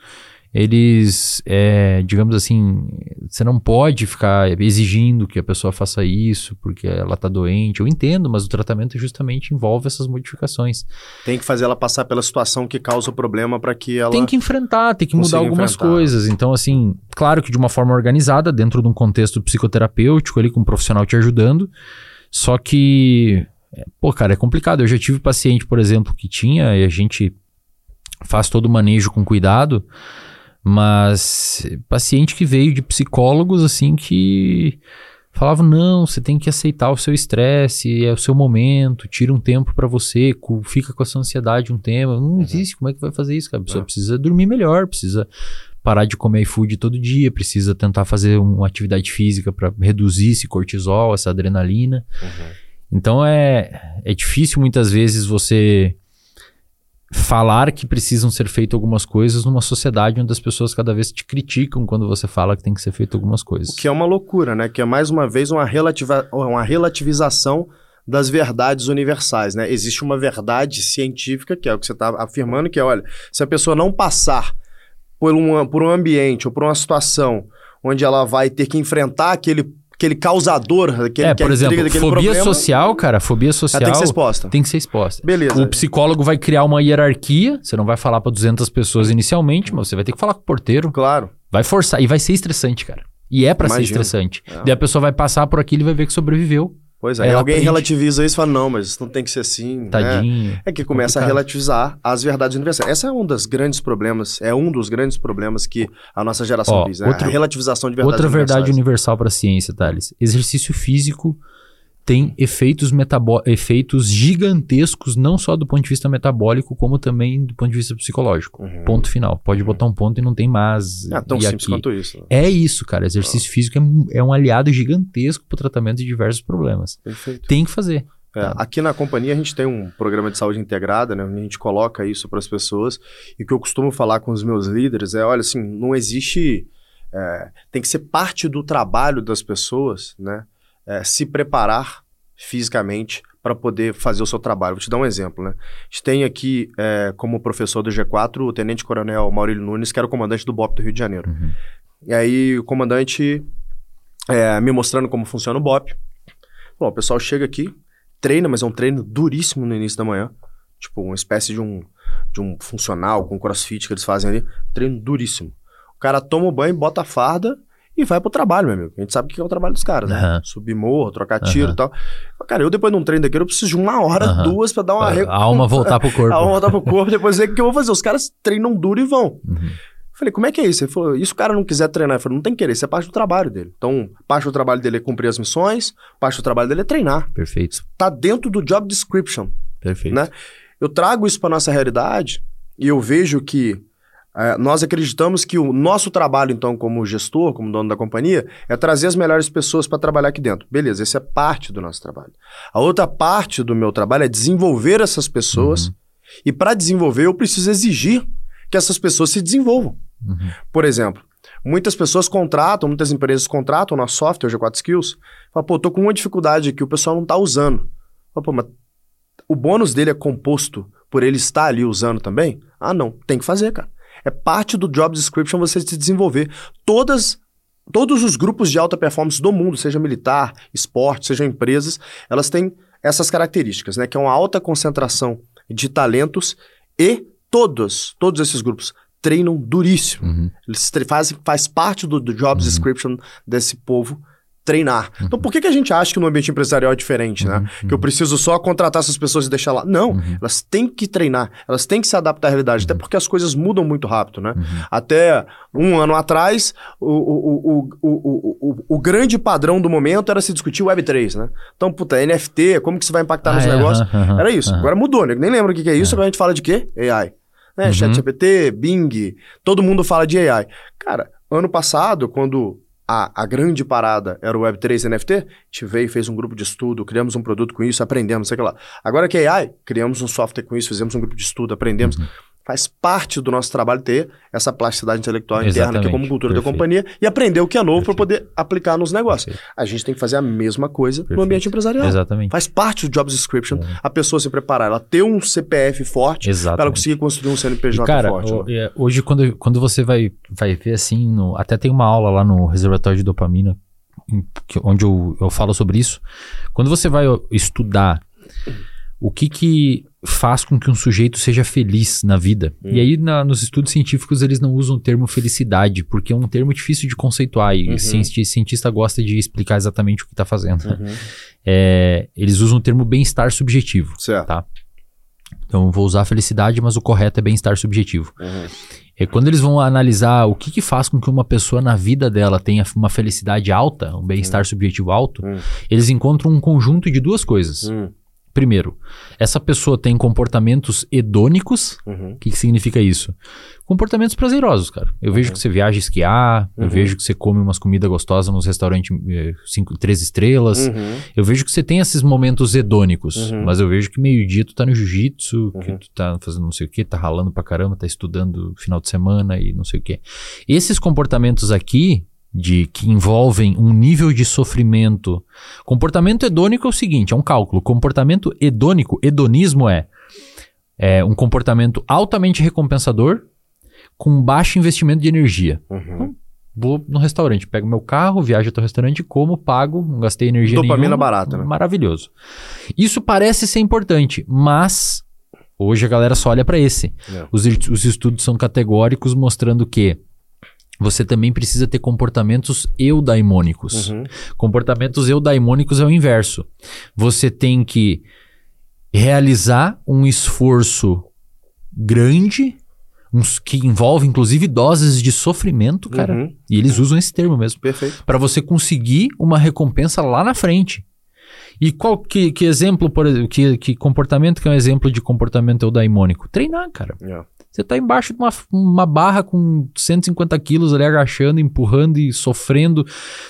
eles, é, digamos assim, você não pode ficar exigindo que a pessoa faça isso porque ela está doente. Eu entendo, mas o tratamento justamente envolve essas modificações. Tem que fazer ela passar pela situação que causa o problema para que ela. Tem que enfrentar, tem que mudar algumas enfrentar. coisas. Então, assim, claro que de uma forma organizada, dentro de um contexto psicoterapêutico ali, com um profissional te ajudando. Só que pô, cara, é complicado. Eu já tive paciente, por exemplo, que tinha, e a gente faz todo o manejo com cuidado, mas paciente que veio de psicólogos, assim, que falavam: não, você tem que aceitar o seu estresse, é o seu momento, tira um tempo para você, fica com essa ansiedade um tempo. Não uhum. existe, como é que vai fazer isso, cara? A pessoa é. precisa dormir melhor, precisa parar de comer iFood todo dia, precisa tentar fazer uma atividade física para reduzir esse cortisol, essa adrenalina. Uhum. Então é, é difícil muitas vezes você falar que precisam ser feitas algumas coisas numa sociedade onde as pessoas cada vez te criticam quando você fala que tem que ser feito algumas coisas. O que é uma loucura, né? Que é mais uma vez uma, relativa, uma relativização das verdades universais, né? Existe uma verdade científica, que é o que você está afirmando, que é, olha, se a pessoa não passar por, uma, por um ambiente ou por uma situação onde ela vai ter que enfrentar aquele aquele causador, aquele é, por exemplo, fobia problema, social, cara, fobia social tem que ser exposta. Tem que ser exposta. Beleza. O psicólogo vai criar uma hierarquia, você não vai falar para 200 pessoas inicialmente, mas você vai ter que falar com o porteiro. Claro. Vai forçar e vai ser estressante, cara. E é para ser estressante. É. Daí a pessoa vai passar por aquilo e vai ver que sobreviveu. Pois é, alguém aprende. relativiza isso e fala, não, mas isso não tem que ser assim. Né? Tadinho. Né? É que começa complicado. a relativizar as verdades universais. Esse é um dos grandes problemas, é um dos grandes problemas que a nossa geração Ó, né? a relativização de verdades Outra verdade universal para a ciência, Thales. Exercício físico tem efeitos, efeitos gigantescos, não só do ponto de vista metabólico, como também do ponto de vista psicológico. Uhum. Ponto final. Pode uhum. botar um ponto e não tem mais. É tão simples aqui. quanto isso. Né? É isso, cara. Exercício ah. físico é, é, um aliado gigantesco para o tratamento de diversos problemas. Perfeito. Tem que fazer. É, tá. Aqui na companhia a gente tem um programa de saúde integrada, né? A gente coloca isso para as pessoas. E o que eu costumo falar com os meus líderes é, olha, assim, não existe... É, tem que ser parte do trabalho das pessoas, né? É, se preparar fisicamente para poder fazer o seu trabalho. Vou te dar um exemplo, né? A gente tem aqui é, como professor do G4 o Tenente Coronel Maurílio Nunes, que era o comandante do BOP do Rio de Janeiro. Uhum. E aí o comandante é, me mostrando como funciona o BOP. Bom, o pessoal chega aqui, treina, mas é um treino duríssimo no início da manhã. Tipo, uma espécie de um, de um funcional com crossfit que eles fazem ali. Treino duríssimo. O cara toma o banho, bota a farda e vai pro trabalho, meu amigo. A gente sabe o que é o trabalho dos caras, né? Uhum. Subir morro, trocar tiro uhum. e tal. Cara, eu depois de um treino daquele, eu preciso de uma hora, uhum. duas pra dar uma... A alma voltar pro [laughs] corpo. a alma voltar pro corpo, depois ver o que eu vou fazer. Os caras treinam duro e vão. Uhum. Falei, como é que é isso? Ele falou, e se o cara não quiser treinar? Eu falei, não tem que querer, isso é parte do trabalho dele. Então, parte do trabalho dele é cumprir as missões, parte do trabalho dele é treinar. Perfeito. Tá dentro do job description. Perfeito. Né? Eu trago isso pra nossa realidade e eu vejo que é, nós acreditamos que o nosso trabalho, então, como gestor, como dono da companhia, é trazer as melhores pessoas para trabalhar aqui dentro. Beleza, essa é parte do nosso trabalho. A outra parte do meu trabalho é desenvolver essas pessoas. Uhum. E para desenvolver, eu preciso exigir que essas pessoas se desenvolvam. Uhum. Por exemplo, muitas pessoas contratam, muitas empresas contratam nosso software G4 Skills. Fala, pô, tô com uma dificuldade aqui, o pessoal não está usando. Fala, pô, mas o bônus dele é composto por ele estar ali usando também? Ah, não, tem que fazer, cara. É parte do job description você se desenvolver. Todas todos os grupos de alta performance do mundo, seja militar, esporte, sejam empresas, elas têm essas características, né? Que é uma alta concentração de talentos e todos, todos esses grupos treinam duríssimo. Uhum. Eles fazem, faz parte do, do job uhum. description desse povo treinar. Uhum. Então, por que, que a gente acha que no ambiente empresarial é diferente, né? Uhum. Que eu preciso só contratar essas pessoas e deixar lá. Não, uhum. elas têm que treinar, elas têm que se adaptar à realidade, até uhum. porque as coisas mudam muito rápido, né? Uhum. Até um ano atrás, o, o, o, o, o, grande padrão do momento era se discutir Web3, né? Então, puta, NFT, como que isso vai impactar ah, nos é, negócios? Era isso. Agora mudou, né? Nem lembro o que, que é isso, é. agora a gente fala de quê? AI. Né? Uhum. ChatGPT, Bing, todo mundo fala de AI. Cara, ano passado, quando a, a grande parada era o Web3 NFT, a gente veio fez um grupo de estudo, criamos um produto com isso, aprendemos, sei lá. Agora que é AI, criamos um software com isso, fizemos um grupo de estudo, aprendemos. Uhum faz parte do nosso trabalho ter essa plasticidade intelectual interna, que é como cultura Perfeito. da companhia, e aprender o que é novo para poder aplicar nos negócios. Perfeito. A gente tem que fazer a mesma coisa Perfeito. no ambiente empresarial. Exatamente. Faz parte do job description uhum. a pessoa se preparar, ela ter um CPF forte para ela conseguir construir um CNPJ e, cara, forte. O, né? Hoje, quando, quando você vai, vai ver assim, no, até tem uma aula lá no reservatório de dopamina, onde eu, eu falo sobre isso. Quando você vai estudar o que que faz com que um sujeito seja feliz na vida. Hum. E aí, na- nos estudos científicos, eles não usam o termo felicidade, porque é um termo difícil de conceituar e Uhum. o cienti- cientista gosta de explicar exatamente o que está fazendo. Uhum. É, eles usam o termo bem-estar subjetivo. Certo. Tá. Então, vou usar felicidade, mas o correto é bem-estar subjetivo. Uhum. É quando eles vão analisar o que, que faz com que uma pessoa na vida dela tenha uma felicidade alta, um bem-estar subjetivo alto, Hum. eles encontram um conjunto de duas coisas. Hum. Primeiro, essa pessoa tem comportamentos hedônicos. Uhum. O que, que significa isso? Comportamentos prazerosos, cara. Eu vejo que você viaja esquiar, eu Uhum. vejo que você come umas comidas gostosas nos restaurantes eh, cinco, três estrelas. Uhum. Eu vejo que você tem esses momentos hedônicos, Uhum. mas eu vejo que meio-dia tu tá no jiu-jitsu, que Uhum. tu tá fazendo não sei o que, tá ralando pra caramba, tá estudando final de semana e não sei o que. Esses comportamentos aqui, de que envolvem um nível de sofrimento. Comportamento hedônico é o seguinte: é um cálculo. Comportamento hedônico, hedonismo é, é um comportamento altamente recompensador com baixo investimento de energia. Uhum. Vou no restaurante, pego meu carro, viajo até o restaurante, como, pago, não gastei energia Dopamina nenhuma. barata, né? Maravilhoso. Isso parece ser importante, mas hoje a galera só olha para esse. É. Os, os estudos são categóricos mostrando que você também precisa ter comportamentos eudaimônicos. Uhum. Comportamentos eudaimônicos é o inverso. Você tem que realizar um esforço grande, uns que envolve inclusive doses de sofrimento, cara. Uhum. E eles usam esse termo mesmo. Perfeito. Para você conseguir uma recompensa lá na frente. E qual que, que exemplo, por exemplo, que, que comportamento que é um exemplo de comportamento eudaimônico? Treinar, cara. É. Você tá embaixo de uma, uma barra com 150 quilos ali agachando, empurrando e sofrendo.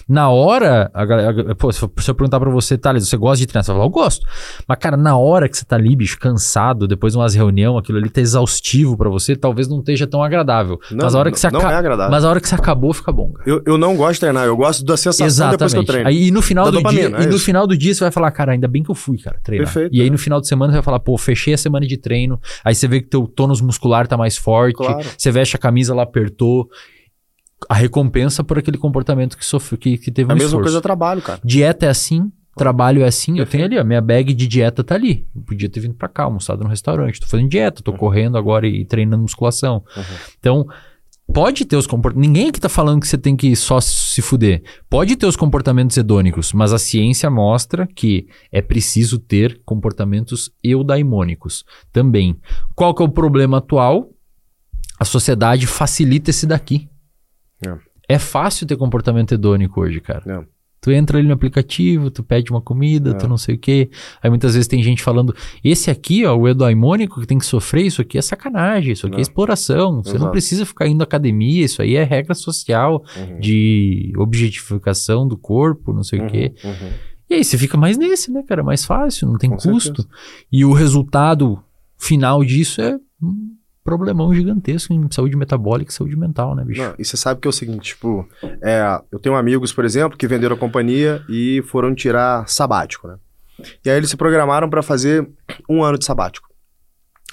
Na hora, a galera- pô, se eu perguntar pra você, Thales, você gosta de treinar? Você vai falar, eu gosto. Mas, cara, na hora que você tá ali, bicho, cansado, depois de umas reuniões, aquilo ali tá exaustivo pra você, talvez não esteja tão agradável. Não, mas a hora que você não é agradável. Mas a hora que você acabou, fica bom, cara. Eu, eu não gosto de treinar, eu gosto da sensação depois que eu treino. Aí, e no final Da do dopamina, dia, é e no final do dia você vai falar, cara, ainda bem que eu fui, cara, treinar. Perfeito, e aí é. no final de semana você vai falar, pô, fechei a semana de treino. Aí você vê que teu tônus muscular tá mais forte, Claro. você veste a camisa lá apertou. A recompensa por aquele comportamento que sofreu, que, que teve É um a mesma esforço. coisa trabalho, cara. Dieta é assim, trabalho é assim. Eu tenho ali, a minha bag de dieta tá ali. Eu podia ter vindo pra cá, almoçado no restaurante. Tô fazendo dieta, tô correndo agora e treinando musculação. Uhum. Então, pode ter os comportamentos. Ninguém aqui tá falando que você tem que só se fuder. Pode ter os comportamentos hedônicos, mas a ciência mostra que é preciso ter comportamentos eudaimônicos também. Qual que é o problema atual? A sociedade facilita esse daqui. É fácil ter comportamento hedônico hoje, cara. É. Tu entra ali no aplicativo, tu pede uma comida, É. tu não sei o quê. Aí muitas vezes tem gente falando: esse aqui, ó, o eudaimônico que tem que sofrer, isso aqui é sacanagem, isso aqui é, É. exploração. Você não Exato. precisa ficar indo à academia, isso aí é regra social Uhum. de objetificação do corpo, não sei o quê. Uhum, uhum. E aí você fica mais nesse, né, cara? Mais fácil, não tem Com custo. E o resultado final disso é um problemão gigantesco em saúde metabólica e saúde mental, né, bicho? Não, e você sabe que é o seguinte, tipo, é, eu tenho amigos, por exemplo, que venderam a companhia e foram tirar sabático, né? E aí eles se programaram pra fazer um ano de sabático.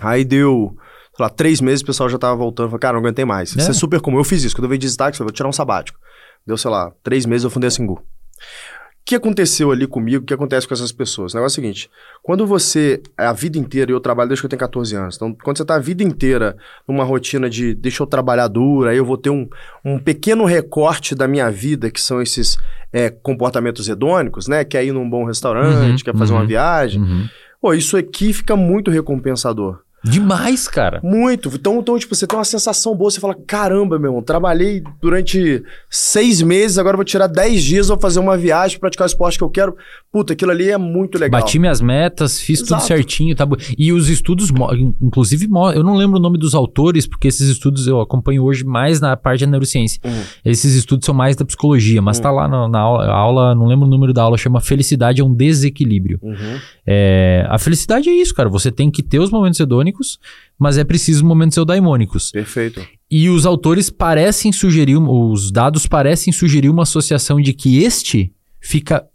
Aí deu, sei lá, três meses, o pessoal já tava voltando, falou, cara, não aguentei mais. Isso É. é super comum. Eu fiz isso, quando eu veio de destaque, eu falei, vou tirar um sabático. Deu, sei lá, três meses eu fundei a Singu. O que aconteceu ali comigo, o que acontece com essas pessoas? O negócio é o seguinte, quando você, é a vida inteira, e eu trabalho desde que eu tenho 14 anos, então quando você tá a vida inteira numa rotina de deixa eu trabalhar duro, aí eu vou ter um, um pequeno recorte da minha vida, que são esses é, comportamentos hedônicos, né? Quer ir num bom restaurante, Uhum, quer fazer uhum. uma viagem. Uhum. Pô, isso aqui fica muito recompensador. Demais, cara. Muito. Então, então, tipo, você tem uma sensação boa, você fala, caramba, meu irmão, trabalhei durante seis meses, agora vou tirar dez dias, vou fazer uma viagem, praticar o esporte que eu quero. Puta, aquilo ali é muito legal. Bati minhas metas, fiz tudo Exato. certinho, tá? E os estudos, inclusive, eu não lembro o nome dos autores, porque esses estudos eu acompanho hoje mais na parte da neurociência. Uhum. Esses estudos são mais da psicologia, mas tá lá na, na aula, aula, não lembro o número da aula, chama Felicidade é um Desequilíbrio. Uhum. É, a felicidade é isso, cara. Você tem que ter os momentos hedônicos, mas é preciso momentos eudaimônicos. Perfeito. E os autores parecem sugerir, os dados parecem sugerir uma associação de que este fica.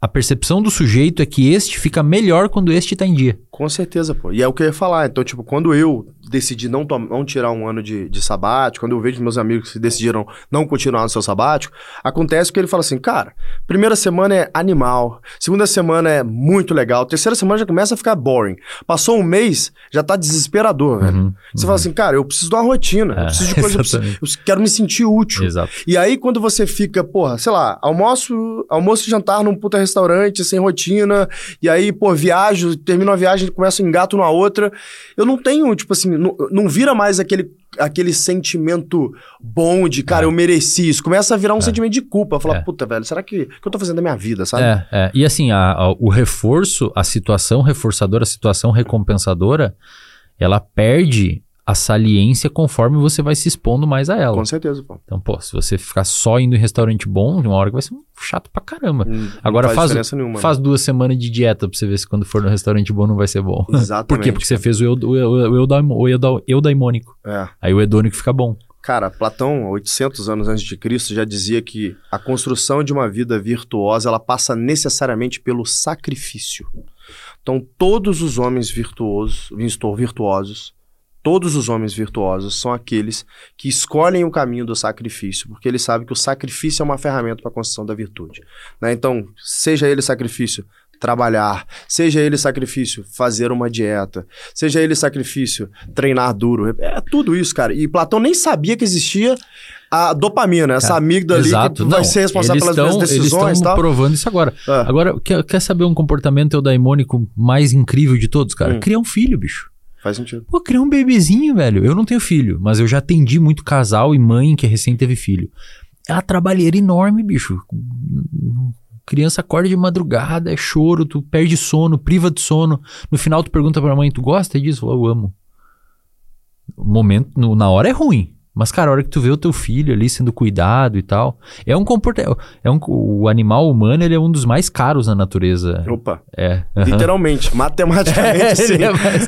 A percepção do sujeito é que este fica melhor quando este está em dia. Com certeza, pô. E é o que eu ia falar. Então, tipo, quando eu decidi não, não tirar um ano de, de sabático, quando eu vejo meus amigos que decidiram não continuar no seu sabático, acontece que ele fala assim, cara, primeira semana é animal, segunda semana é muito legal, terceira semana já começa a ficar boring. Passou um mês, já tá desesperador, velho. Uhum, Você fala assim, cara, eu preciso de uma rotina, eu É, preciso de coisa, eu, preciso- eu quero me sentir útil. Exato. E aí, quando você fica, porra, sei lá, almoço, almoço e jantar num puta restaurante, sem rotina, e aí, pô, viajo, termino a viagem, começo engato numa outra, eu não tenho, tipo assim, não, não vira mais aquele, aquele sentimento bom de, cara, É. eu mereci isso. Começa a virar um sentimento de culpa. Falar, É. puta, velho, será que, que eu tô fazendo da minha vida, sabe? É, é. E assim, a- a- o reforço, a situação reforçadora, a situação recompensadora, ela perde a saliência conforme você vai se expondo mais a ela. Com certeza, pô. Então, pô, se você ficar só indo em restaurante bom, de uma hora que vai ser um chato pra caramba. Não Agora faz, diferença nenhuma. faz duas semanas de dieta pra você ver se quando for no restaurante bom não vai ser bom. Exatamente. [laughs] Por quê? Porque você fez o, eu, o, eu, o, eudaimônico. É. Aí o hedônico fica bom. Cara, Platão, 800 anos antes de Cristo, já dizia que a construção de uma vida virtuosa, ela passa necessariamente pelo sacrifício. Então, todos os homens virtuosos, virtu- virtuosos, todos os homens virtuosos são aqueles que escolhem o caminho do sacrifício, porque eles sabem que o sacrifício é uma ferramenta para a construção da virtude. né? Então, seja ele sacrifício trabalhar, seja ele sacrifício fazer uma dieta, seja ele sacrifício treinar duro, é tudo isso, cara. E Platão nem sabia que existia a dopamina, essa Cara, amígdala ali Exato. que vai Não, ser responsável eles pelas tão- minhas Eles decisões e estão provando isso agora. Ah, Agora, quer, quer saber um comportamento eudaimônico mais incrível de todos, cara? Hum. Criar um filho, bicho. Faz sentido. Pô, criar um bebezinho, velho. Eu não tenho filho, mas eu já atendi muito casal e mãe que recém teve filho. É uma trabalheira enorme, bicho. Criança acorda de madrugada, é choro, tu perde sono, priva de sono. No final tu pergunta pra mãe, tu gosta disso? Eu amo. O momento, no- na hora é ruim. Mas, cara, a hora que tu vê o teu filho ali sendo cuidado e tal, é um comportamento. É um, o animal humano ele é um dos mais caros na natureza. Opa, É. [laughs] literalmente, matematicamente, sim. Ele é mais-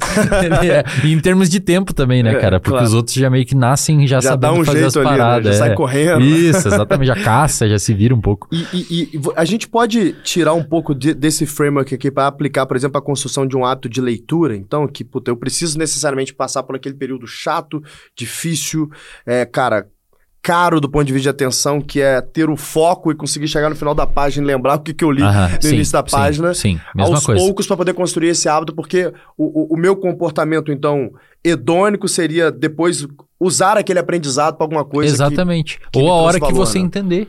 é- e em termos de tempo também, né, É, cara? Porque claro. os outros já meio que nascem já, Já dá sabendo um fazer as jeito né? paradas. já é. sai correndo. Isso, exatamente. Já caça, já se vira um pouco. E, e- e a gente pode tirar um pouco de- desse framework aqui para aplicar, por exemplo, a construção de um hábito de leitura. Então, que puta, eu preciso necessariamente passar por aquele período chato, difícil, é, cara, caro do ponto de vista de atenção, que é ter o foco e conseguir chegar no final da página e lembrar o que, que eu li Aham, no sim, início da sim, página. Sim, mesma aos coisa. poucos para poder construir esse hábito, porque o, o, o meu comportamento, então, hedônico seria depois usar aquele aprendizado para alguma coisa. que- Exatamente. que Ou me a hora que você né? entender.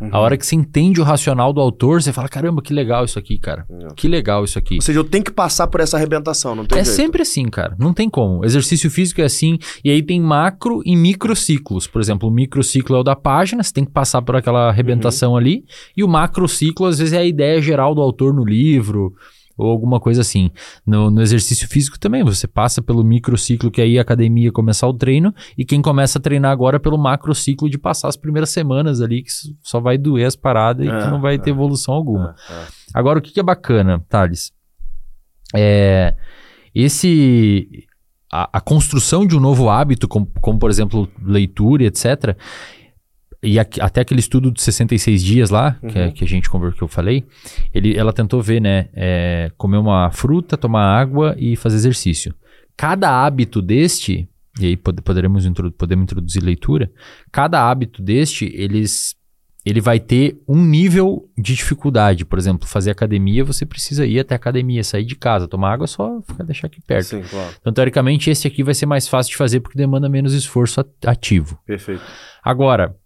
Uhum. A hora que você entende o racional do autor, você fala: caramba, que legal isso aqui, cara. É. Que legal isso aqui. Ou seja, eu tenho que passar por essa arrebentação, não tem É jeito. sempre assim, cara. Não tem como. Exercício físico é assim. E aí tem macro e microciclos. Por exemplo, o microciclo é o da página, você tem que passar por aquela arrebentação ali. E o macrociclo, às vezes, é a ideia geral do autor no livro. Ou alguma coisa assim. No, no exercício físico também, você passa pelo microciclo, que aí a academia começar o treino, e quem começa a treinar agora pelo macrociclo de passar as primeiras semanas ali, que só vai doer as paradas e É, que não vai ter é. evolução alguma. É, é. Agora, o que, que é bacana, Thales? É, esse. A, a construção de um novo hábito, como, como, por exemplo, leitura, etc. E aqui- até aquele estudo de 66 dias lá, que, é- Uhum. que a gente conversou, que eu falei, ele, ela tentou ver, né? é, comer uma fruta, tomar água e fazer exercício. Cada hábito deste, e aí pod- poderemos introdu- podemos introduzir leitura, cada hábito deste, eles ele vai ter um nível de dificuldade. Por exemplo, fazer academia, você precisa ir até a academia, sair de casa, tomar água, só ficar, deixar aqui perto. Sim, claro. Então, teoricamente, esse aqui vai ser mais fácil de fazer porque demanda menos esforço at- ativo. Perfeito. Agora,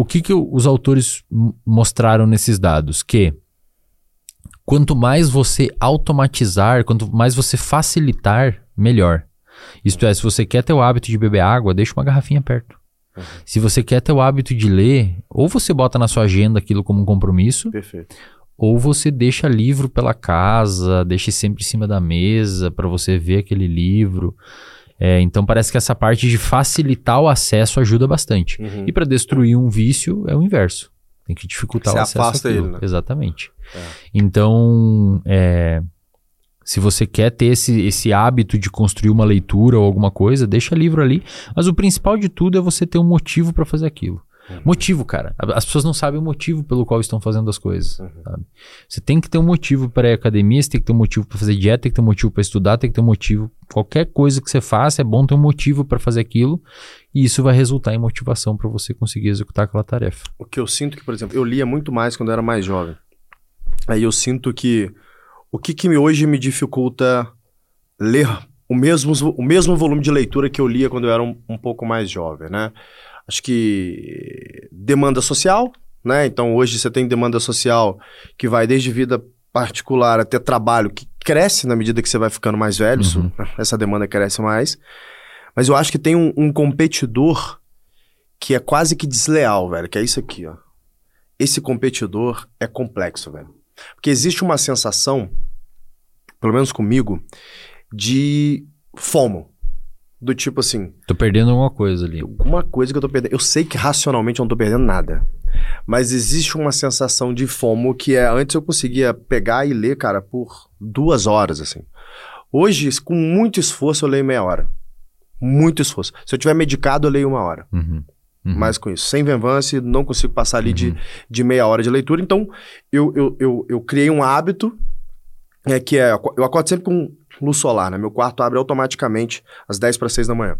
o que, que os autores mostraram nesses dados? Que quanto mais você automatizar, quanto mais você facilitar, melhor. Isto é, se você quer ter o hábito de beber água, deixa uma garrafinha perto. Se você quer ter o hábito de ler, ou você bota na sua agenda aquilo como um compromisso, Perfeito. ou você deixa livro pela casa, deixa sempre em cima da mesa para você ver aquele livro. É, então parece que essa parte de facilitar o acesso ajuda bastante. Uhum. E para destruir um vício é o inverso. Tem que dificultar Você o acesso afasta àquilo. ele, né? Exatamente. É. Então, é, se você quer ter esse, esse hábito de construir uma leitura ou alguma coisa, deixa livro ali. Mas o principal de tudo é você ter um motivo para fazer aquilo. Motivo, cara. As pessoas não sabem o motivo pelo qual estão fazendo as coisas. Uhum. Você tem que ter um motivo para ir à academia, você tem que ter um motivo para fazer dieta, tem que ter um motivo para estudar, tem que ter um motivo. Qualquer coisa que você faça, é bom ter um motivo para fazer aquilo. E isso vai resultar em motivação para você conseguir executar aquela tarefa. O que eu sinto que, por exemplo, eu lia muito mais quando eu era mais jovem. Aí eu sinto que o que, que hoje me dificulta ler o mesmo, o mesmo volume de leitura que eu lia quando eu era um, um pouco mais jovem, né? Acho que demanda social, né? Então hoje você tem demanda social que vai desde vida particular até trabalho, que cresce na medida que você vai ficando mais velho, Uhum. essa demanda cresce mais. Mas eu acho que tem um, um competidor que é quase que desleal, velho, que é isso aqui, ó. Esse competidor é complexo, velho. Porque existe uma sensação, pelo menos comigo, de FOMO. Do tipo assim, Tô perdendo alguma coisa ali. alguma coisa que eu tô perdendo. Eu sei que racionalmente eu não tô perdendo nada. Mas existe uma sensação de FOMO que é. Antes eu conseguia pegar e ler, cara, por duas horas, assim. Hoje, com muito esforço, eu leio meia hora. Muito esforço. Se eu tiver medicado, eu leio uma hora. Uhum. Uhum. Mais com isso. Sem venvance, não consigo passar ali de, de meia hora de leitura. Então, eu, eu, eu, eu criei um hábito é, que é. Eu acordo sempre com luz solar, né? Meu quarto abre automaticamente às 10 para 6 da manhã.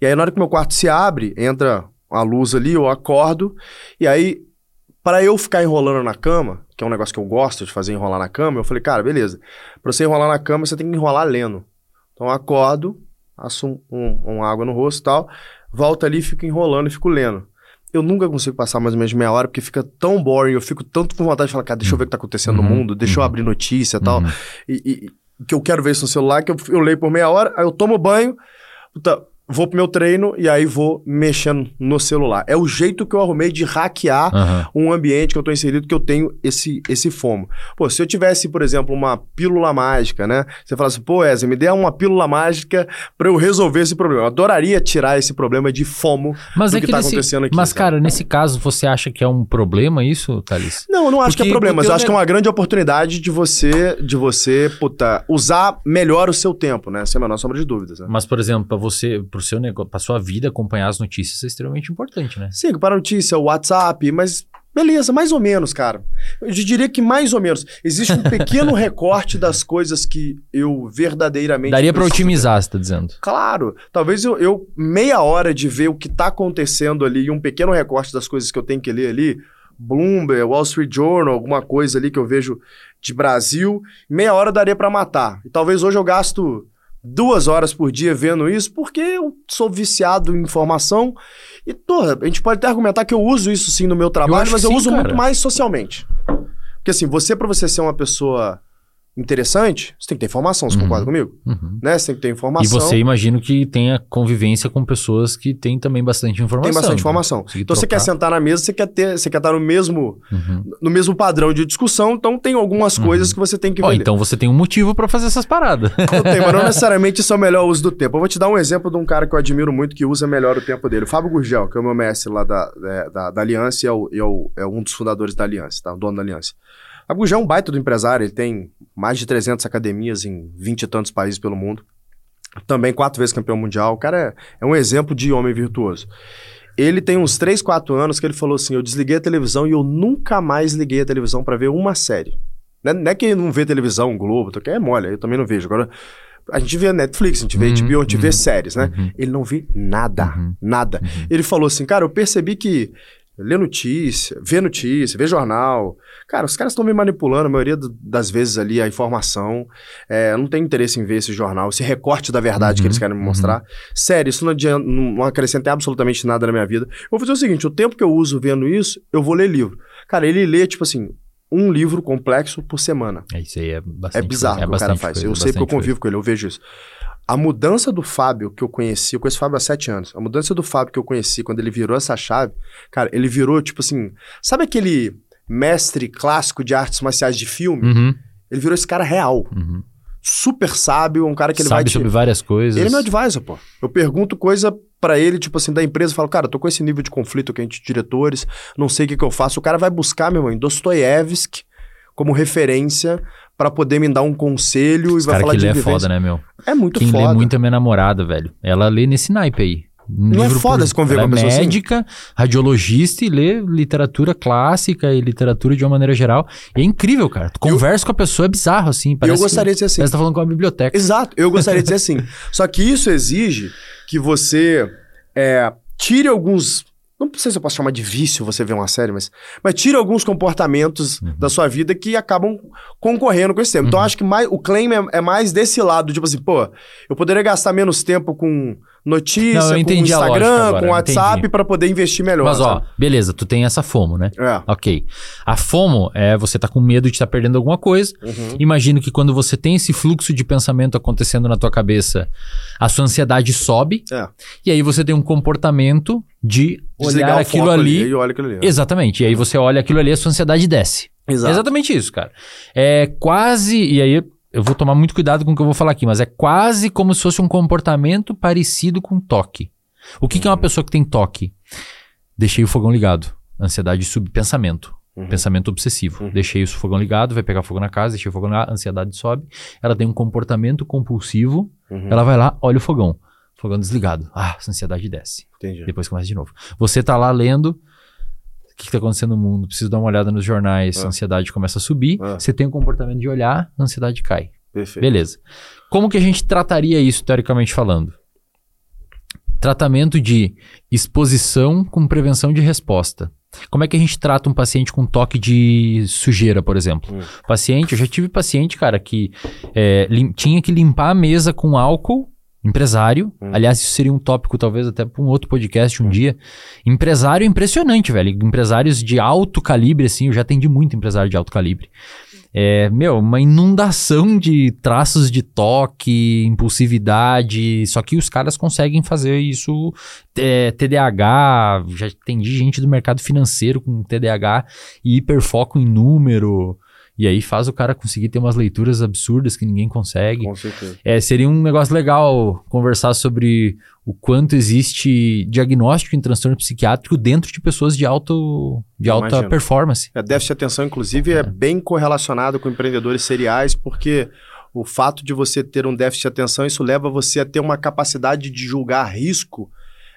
E aí, na hora que meu quarto se abre, entra a luz ali, eu acordo. E aí, para eu ficar enrolando na cama, que é um negócio que eu gosto de fazer enrolar na cama, eu falei, cara, beleza. Pra você enrolar na cama, você tem que enrolar lendo. Então, eu acordo, passo um, um, água no rosto e tal, volto ali, fico enrolando e fico lendo. Eu nunca consigo passar mais ou menos meia hora, porque fica tão boring, eu fico tanto com vontade de falar, cara, deixa eu ver o que tá acontecendo no Uhum, mundo, deixa eu uhum. abrir notícia e tal. Uhum. E, e- que eu quero ver isso no celular, que eu, eu leio por meia hora, aí eu tomo banho, puta, vou pro meu treino e aí vou mexendo no celular. É o jeito que eu arrumei de hackear Aham. um ambiente que eu tô inserido que eu tenho esse, esse fomo. Pô, se eu tivesse, por exemplo, uma pílula mágica, né? Você fala assim, pô, Wesley, me dê uma pílula mágica pra eu resolver esse problema. Eu adoraria tirar esse problema de fomo Mas do é que, que, tá nesse- acontecendo aqui. Mas, sabe? cara, nesse caso, você acha que é um problema isso, Thalys? Não, eu não acho que é Porque- problema, mas porque eu acho que é uma grande oportunidade de você, de você, puta, usar melhor o seu tempo, né? Sem a menor sombra de dúvidas, né? Mas, por exemplo, para você, pro seu negócio, pra sua vida, acompanhar as notícias é extremamente importante, né? Sim, para notícia, o WhatsApp, mas beleza, mais ou menos, cara. Eu diria que mais ou menos. Existe um pequeno [laughs] recorte das coisas que eu verdadeiramente. Daria preciso otimizar, você tá dizendo. Claro, talvez eu, eu- meia hora de ver o que tá acontecendo ali e um pequeno recorte das coisas que eu tenho que ler ali, Bloomberg, Wall Street Journal, alguma coisa ali que eu vejo de Brasil, meia hora daria pra matar. E talvez hoje eu gasto duas horas por dia vendo isso porque eu sou viciado em informação e, porra, a gente pode até argumentar que eu uso isso sim no meu trabalho, acho mas eu sim, uso cara. muito mais socialmente. Porque assim, você pra você ser uma pessoa interessante, você tem que ter informação, você Uhum. concorda comigo? Uhum. Né? Você tem que ter E informação. você imagino que tenha convivência com pessoas que têm também bastante informação. Tem bastante né? informação. Então você quer trocar. sentar na mesa, você quer ter, você quer estar no mesmo, Uhum. no mesmo padrão de discussão, então tem algumas coisas que você tem que ver. então você tem um motivo pra fazer essas paradas. Eu tenho, mas [laughs] não necessariamente isso é o melhor uso do tempo. Eu vou te dar um exemplo de um cara que eu admiro muito que usa melhor o tempo dele. O Fábio Gurgel, que é o meu mestre lá da, da, da, da Aliança e é, o- e é o- é um dos fundadores da Aliança, tá? O dono da Aliança. Fábio Gurgel é um baita do empresário, ele tem mais de 300 academias em 20 e tantos países pelo mundo. Também quatro vezes campeão mundial. O cara é, é um exemplo de homem virtuoso. Ele tem uns 3, 4 anos que ele falou assim: Eu desliguei a televisão e eu nunca mais liguei a televisão pra ver uma série. Não é, não é que ele não vê televisão, Globo, que é mole, eu também não vejo. Agora, a gente vê Netflix, a gente vê Uhum, HBO, a gente vê uhum, séries, né? uhum. Ele não vê nada, Uhum. nada. Ele falou assim, cara, eu percebi que ler notícia, ver notícia, ver jornal, cara, os caras estão me manipulando a maioria das vezes ali a informação. É, não tenho interesse em ver esse jornal, esse recorte da verdade Uhum, que eles querem me uhum. mostrar. Sério, isso não, adianta, não acrescenta absolutamente nada na minha vida. Eu vou fazer o seguinte: o tempo que eu uso vendo isso, eu vou ler livro. Cara, ele lê, tipo assim, um livro complexo por semana. É, Isso aí é bastante É bizarro coisa, o que o cara faz. coisa, eu sei porque eu convivo com ele, eu vejo isso. A mudança do Fábio que eu conheci, eu conheço o Fábio há sete anos. A mudança do Fábio que eu conheci quando ele virou essa chave, cara, ele virou tipo assim. Sabe aquele mestre clássico de artes marciais de filme? Uhum, Ele virou esse cara real. uhum. Super sábio, um cara que ele Sabe vai te... sobre várias coisas. Ele é meu advisor, pô. Eu pergunto coisa pra ele, tipo assim, da empresa, eu falo, cara, tô com esse nível de conflito aqui entre diretores, não sei o que, que eu faço. O cara vai buscar, meu irmão, Dostoiévski como referência pra poder me dar um conselho Esse e vai falar que de lê é vivência. foda, né, meu? É muito Quem foda. lê muito é minha namorada, velho. Ela lê nesse naipe aí. Um Não é foda se conviver com uma é pessoa assim? médica, radiologista e lê literatura clássica e literatura de uma maneira geral. E é incrível, cara. Tu conversa com a pessoa, é bizarro, assim. Eu Parece gostaria que, de ser assim. Parece que tá falando com uma biblioteca. Exato, eu gostaria de dizer assim. [laughs] Só que isso exige que você é, tire alguns. Não sei se eu posso chamar de vício você ver uma série, mas, mas tire alguns comportamentos Uhum. da sua vida que acabam concorrendo com esse tempo. Então, eu acho que mais, o claim é, é mais desse lado, tipo assim, pô, eu poderia gastar menos tempo com notícia, Não, eu com Instagram, agora, com WhatsApp pra poder investir melhor. Mas, ó, sabe? beleza, tu tem essa FOMO, né? É. Ok. A FOMO é você tá com medo de estar perdendo alguma coisa. Uhum. Imagino que quando você tem esse fluxo de pensamento acontecendo na tua cabeça, a sua ansiedade sobe. É. E aí você tem um comportamento de Desligar olhar aquilo foco ali. e olha aquilo ali. Exatamente. E aí você olha aquilo ali a sua ansiedade desce. Exato. É exatamente isso, cara. É quase. E aí eu vou tomar muito cuidado com o que eu vou falar aqui, mas é quase como se fosse um comportamento parecido com toque. O que, que é uma pessoa que tem toque? Deixei o fogão ligado. Ansiedade sub pensamento. Uhum. Pensamento obsessivo. Uhum. Deixei o fogão ligado, vai pegar fogo na casa, deixei o fogão ligado, ansiedade sobe. Ela tem um comportamento compulsivo. Uhum. Ela vai lá, olha o fogão. Fogão desligado. Ah, essa ansiedade desce. Entendi. Depois começa de novo. Você tá lá lendo. O que, que tá acontecendo no mundo? Preciso dar uma olhada nos jornais. É. A ansiedade começa a subir. É. Você tem o comportamento de olhar, a ansiedade cai. Perfeito. Beleza. Como que a gente trataria isso, teoricamente falando? Tratamento de exposição com prevenção de resposta. Como é que a gente trata um paciente com toque de sujeira, por exemplo? Hum. Paciente, eu já tive paciente, cara, que é, lim- tinha que limpar a mesa com álcool, empresário. Hum. Aliás, isso seria um tópico, talvez, até para um outro podcast um dia. Empresário é impressionante, velho. Empresários de alto calibre, assim, eu já atendi muito empresário de alto calibre. É, meu, uma inundação de traços de toque, impulsividade. Só que os caras conseguem fazer isso. é, TDAH, já atendi gente do mercado financeiro com TDAH e hiperfoco em número. E aí faz o cara conseguir ter umas leituras absurdas que ninguém consegue. Com certeza. É, seria um negócio legal conversar sobre o quanto existe diagnóstico em transtorno psiquiátrico dentro de pessoas de, alto, de alta Imagino. performance. A déficit de atenção, inclusive, é bem correlacionado com empreendedores seriais, porque o fato de você ter um déficit de atenção, isso leva você a ter uma capacidade de julgar risco,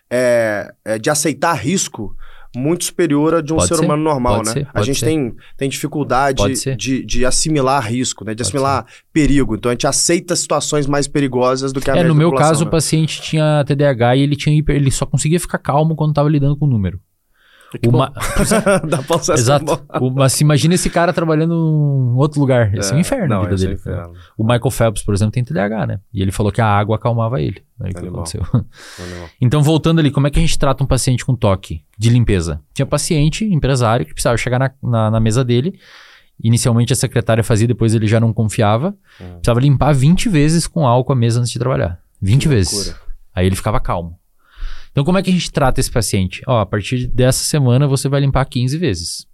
é, é, de aceitar risco, muito superior a de um Pode ser ser, humano normal, pode né? ser, a gente ser. tem, tem dificuldade de, de assimilar risco, né? De Pode assimilar perigo. Então a gente aceita situações mais perigosas do que a É, no meu caso, o né? paciente tinha TDAH e ele, tinha ele só conseguia ficar calmo quando estava lidando com o número. Que Uma-. [laughs] Dá pra Exato. O- mas se imagina esse cara trabalhando em outro lugar. Esse é, um inferno Não, a vida é dele. inferno. O Michael Phelps, por exemplo, tem TDAH, né? E ele falou que a água acalmava ele. Aí que aconteceu? [laughs] Então, voltando ali, como é que a gente trata um paciente com toque de limpeza? Tinha paciente, empresário, que precisava chegar na, na, na mesa dele. Inicialmente a secretária fazia, depois ele já não confiava. Hum. Precisava limpar 20 vezes com álcool a mesa antes de trabalhar. 20 Que vezes. loucura. Aí ele ficava calmo. Então, como é que a gente trata esse paciente? Ó, a partir dessa semana você vai limpar 15 vezes.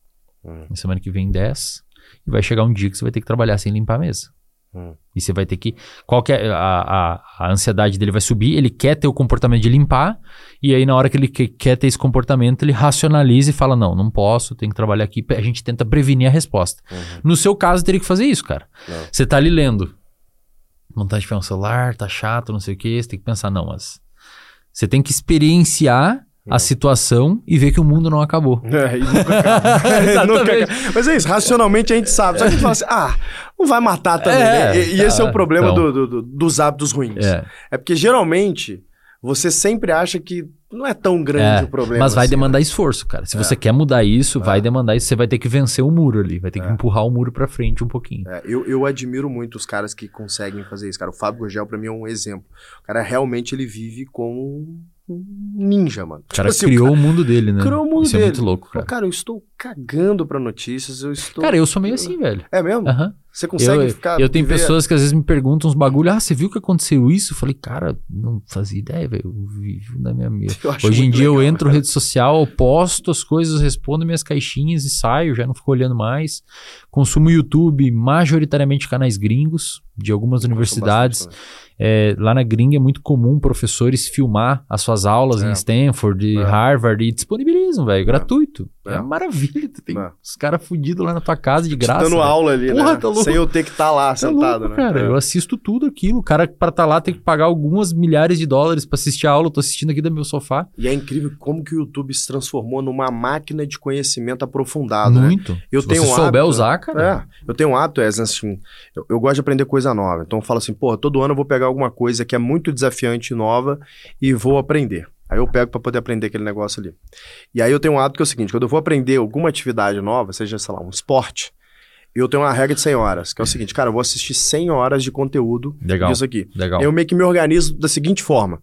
Hum. Na semana que vem, 10. E vai chegar um dia que você vai ter que trabalhar sem limpar a mesa. Hum. E você vai ter que. Qual que é a, a, a ansiedade dele vai subir, ele quer ter o comportamento de limpar, e aí na hora que ele que- quer ter esse comportamento, ele racionaliza e fala: não, não posso, tenho que trabalhar aqui. A gente tenta prevenir a resposta. Uhum. No seu caso, teria que fazer isso, cara. Não. Você tá ali lendo. Vontade de pegar um celular, tá chato, não sei o que, você tem que pensar, não, mas. Você tem que experienciar a situação e ver que o mundo não acabou. [laughs] É, e nunca acaba. [laughs] [laughs] Nunca acaba. Mas é isso, racionalmente a gente sabe. Só que a gente fala assim, ah, não vai matar também, É, né? E, e esse é o tá, problema então. do- do- dos hábitos ruins. É. É porque geralmente você sempre acha que não é tão grande É, o problema. Mas vai assim, demandar né? esforço, cara. Se É. você quer mudar isso, vai É. demandar isso. Você vai ter que vencer o muro ali. Vai ter que É. empurrar o muro pra frente um pouquinho. É, eu, eu admiro muito os caras que conseguem fazer isso, cara. O Fábio Gurgel, pra mim, é um exemplo. O cara realmente ele vive como um ninja, mano. O cara Tipo assim, criou o mundo dele, né? criou o mundo isso é dele. muito louco, Cara. cara. cara, eu estou cagando pra notícias, eu estou... Cara, eu sou meio assim, velho. É mesmo? Aham. Você consegue Eu, ficar... eu tenho viver- pessoas que às vezes me perguntam uns bagulho. Ah, você viu que aconteceu isso? Eu falei, cara, não fazia ideia, velho. Eu vivo na minha. [laughs] Eu acho Hoje em dia eu legal, entro na cara. rede social, eu posto as coisas, respondo minhas caixinhas e saio, já não fico olhando mais. Consumo YouTube, majoritariamente canais gringos, de algumas Gosto universidades. É, lá na gringa é muito comum professores filmar as suas aulas É. em Stanford, É. Harvard e disponibilizam, velho, gratuito. É, É. uma maravilha. Tu tem É. os caras fudidos lá na tua casa de graça. Dando aula ali, Porra, né? tá louco. Sem eu ter que estar lá Tá sentado, louco, né? cara. É. Eu assisto tudo aquilo. O cara, pra estar lá, tem que pagar algumas milhares de dólares pra assistir a aula. Eu tô assistindo aqui do meu sofá. E é incrível como que o YouTube se transformou numa máquina de conhecimento aprofundado, né? Muito. Eu Se tenho você um souber hábito- usar, cara. É, eu tenho um hábito, é assim, eu, eu gosto de aprender coisa nova. Então eu falo assim, porra, todo ano eu vou pegar alguma coisa que é muito desafiante e nova e vou aprender. Aí eu pego pra poder aprender aquele negócio ali. E aí eu tenho um hábito que é o seguinte, quando eu vou aprender alguma atividade nova, seja, sei lá, um esporte, eu tenho uma regra de 100 horas, que é o seguinte, cara, eu vou assistir 100 horas de conteúdo Legal. disso aqui. Legal. Eu meio que me organizo da seguinte forma.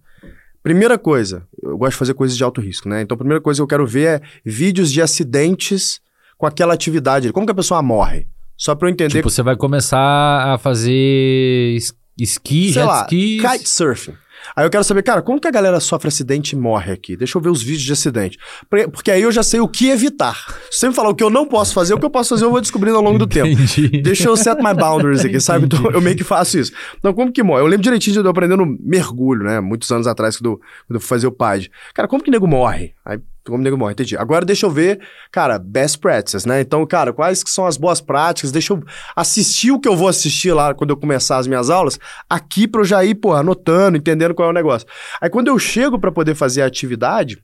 Primeira coisa, eu gosto de fazer coisas de alto risco, né? Então, a primeira coisa que eu quero ver é vídeos de acidentes com aquela atividade. Como que a pessoa morre? Só pra eu entender. Tipo, você vai começar a fazer es- esqui, sei jet lá, ski. kitesurfing. Aí eu quero saber, cara, como que a galera sofre acidente e morre aqui? Deixa eu ver os vídeos de acidente. Porque- aí eu já sei o que evitar. Se você me falar o que eu não posso fazer, o que eu posso fazer eu vou descobrindo ao longo do tempo. Entendi. Deixa eu set my boundaries aqui, sabe? Então eu meio que faço isso. Então, como que morre? Eu lembro direitinho de eu aprendendo mergulho, né? Muitos anos atrás, quando eu, quando eu fui fazer o PAD. Cara, como que nego morre? Aí, como nego morre? Entendi. Agora deixa eu ver, cara, best practices, né? Então, cara, quais que são as boas práticas? Deixa eu assistir o que eu vou assistir lá quando eu começar as minhas aulas, aqui pra eu já ir, pô, anotando, entendendo qual é o negócio. Aí quando eu chego pra poder fazer a atividade,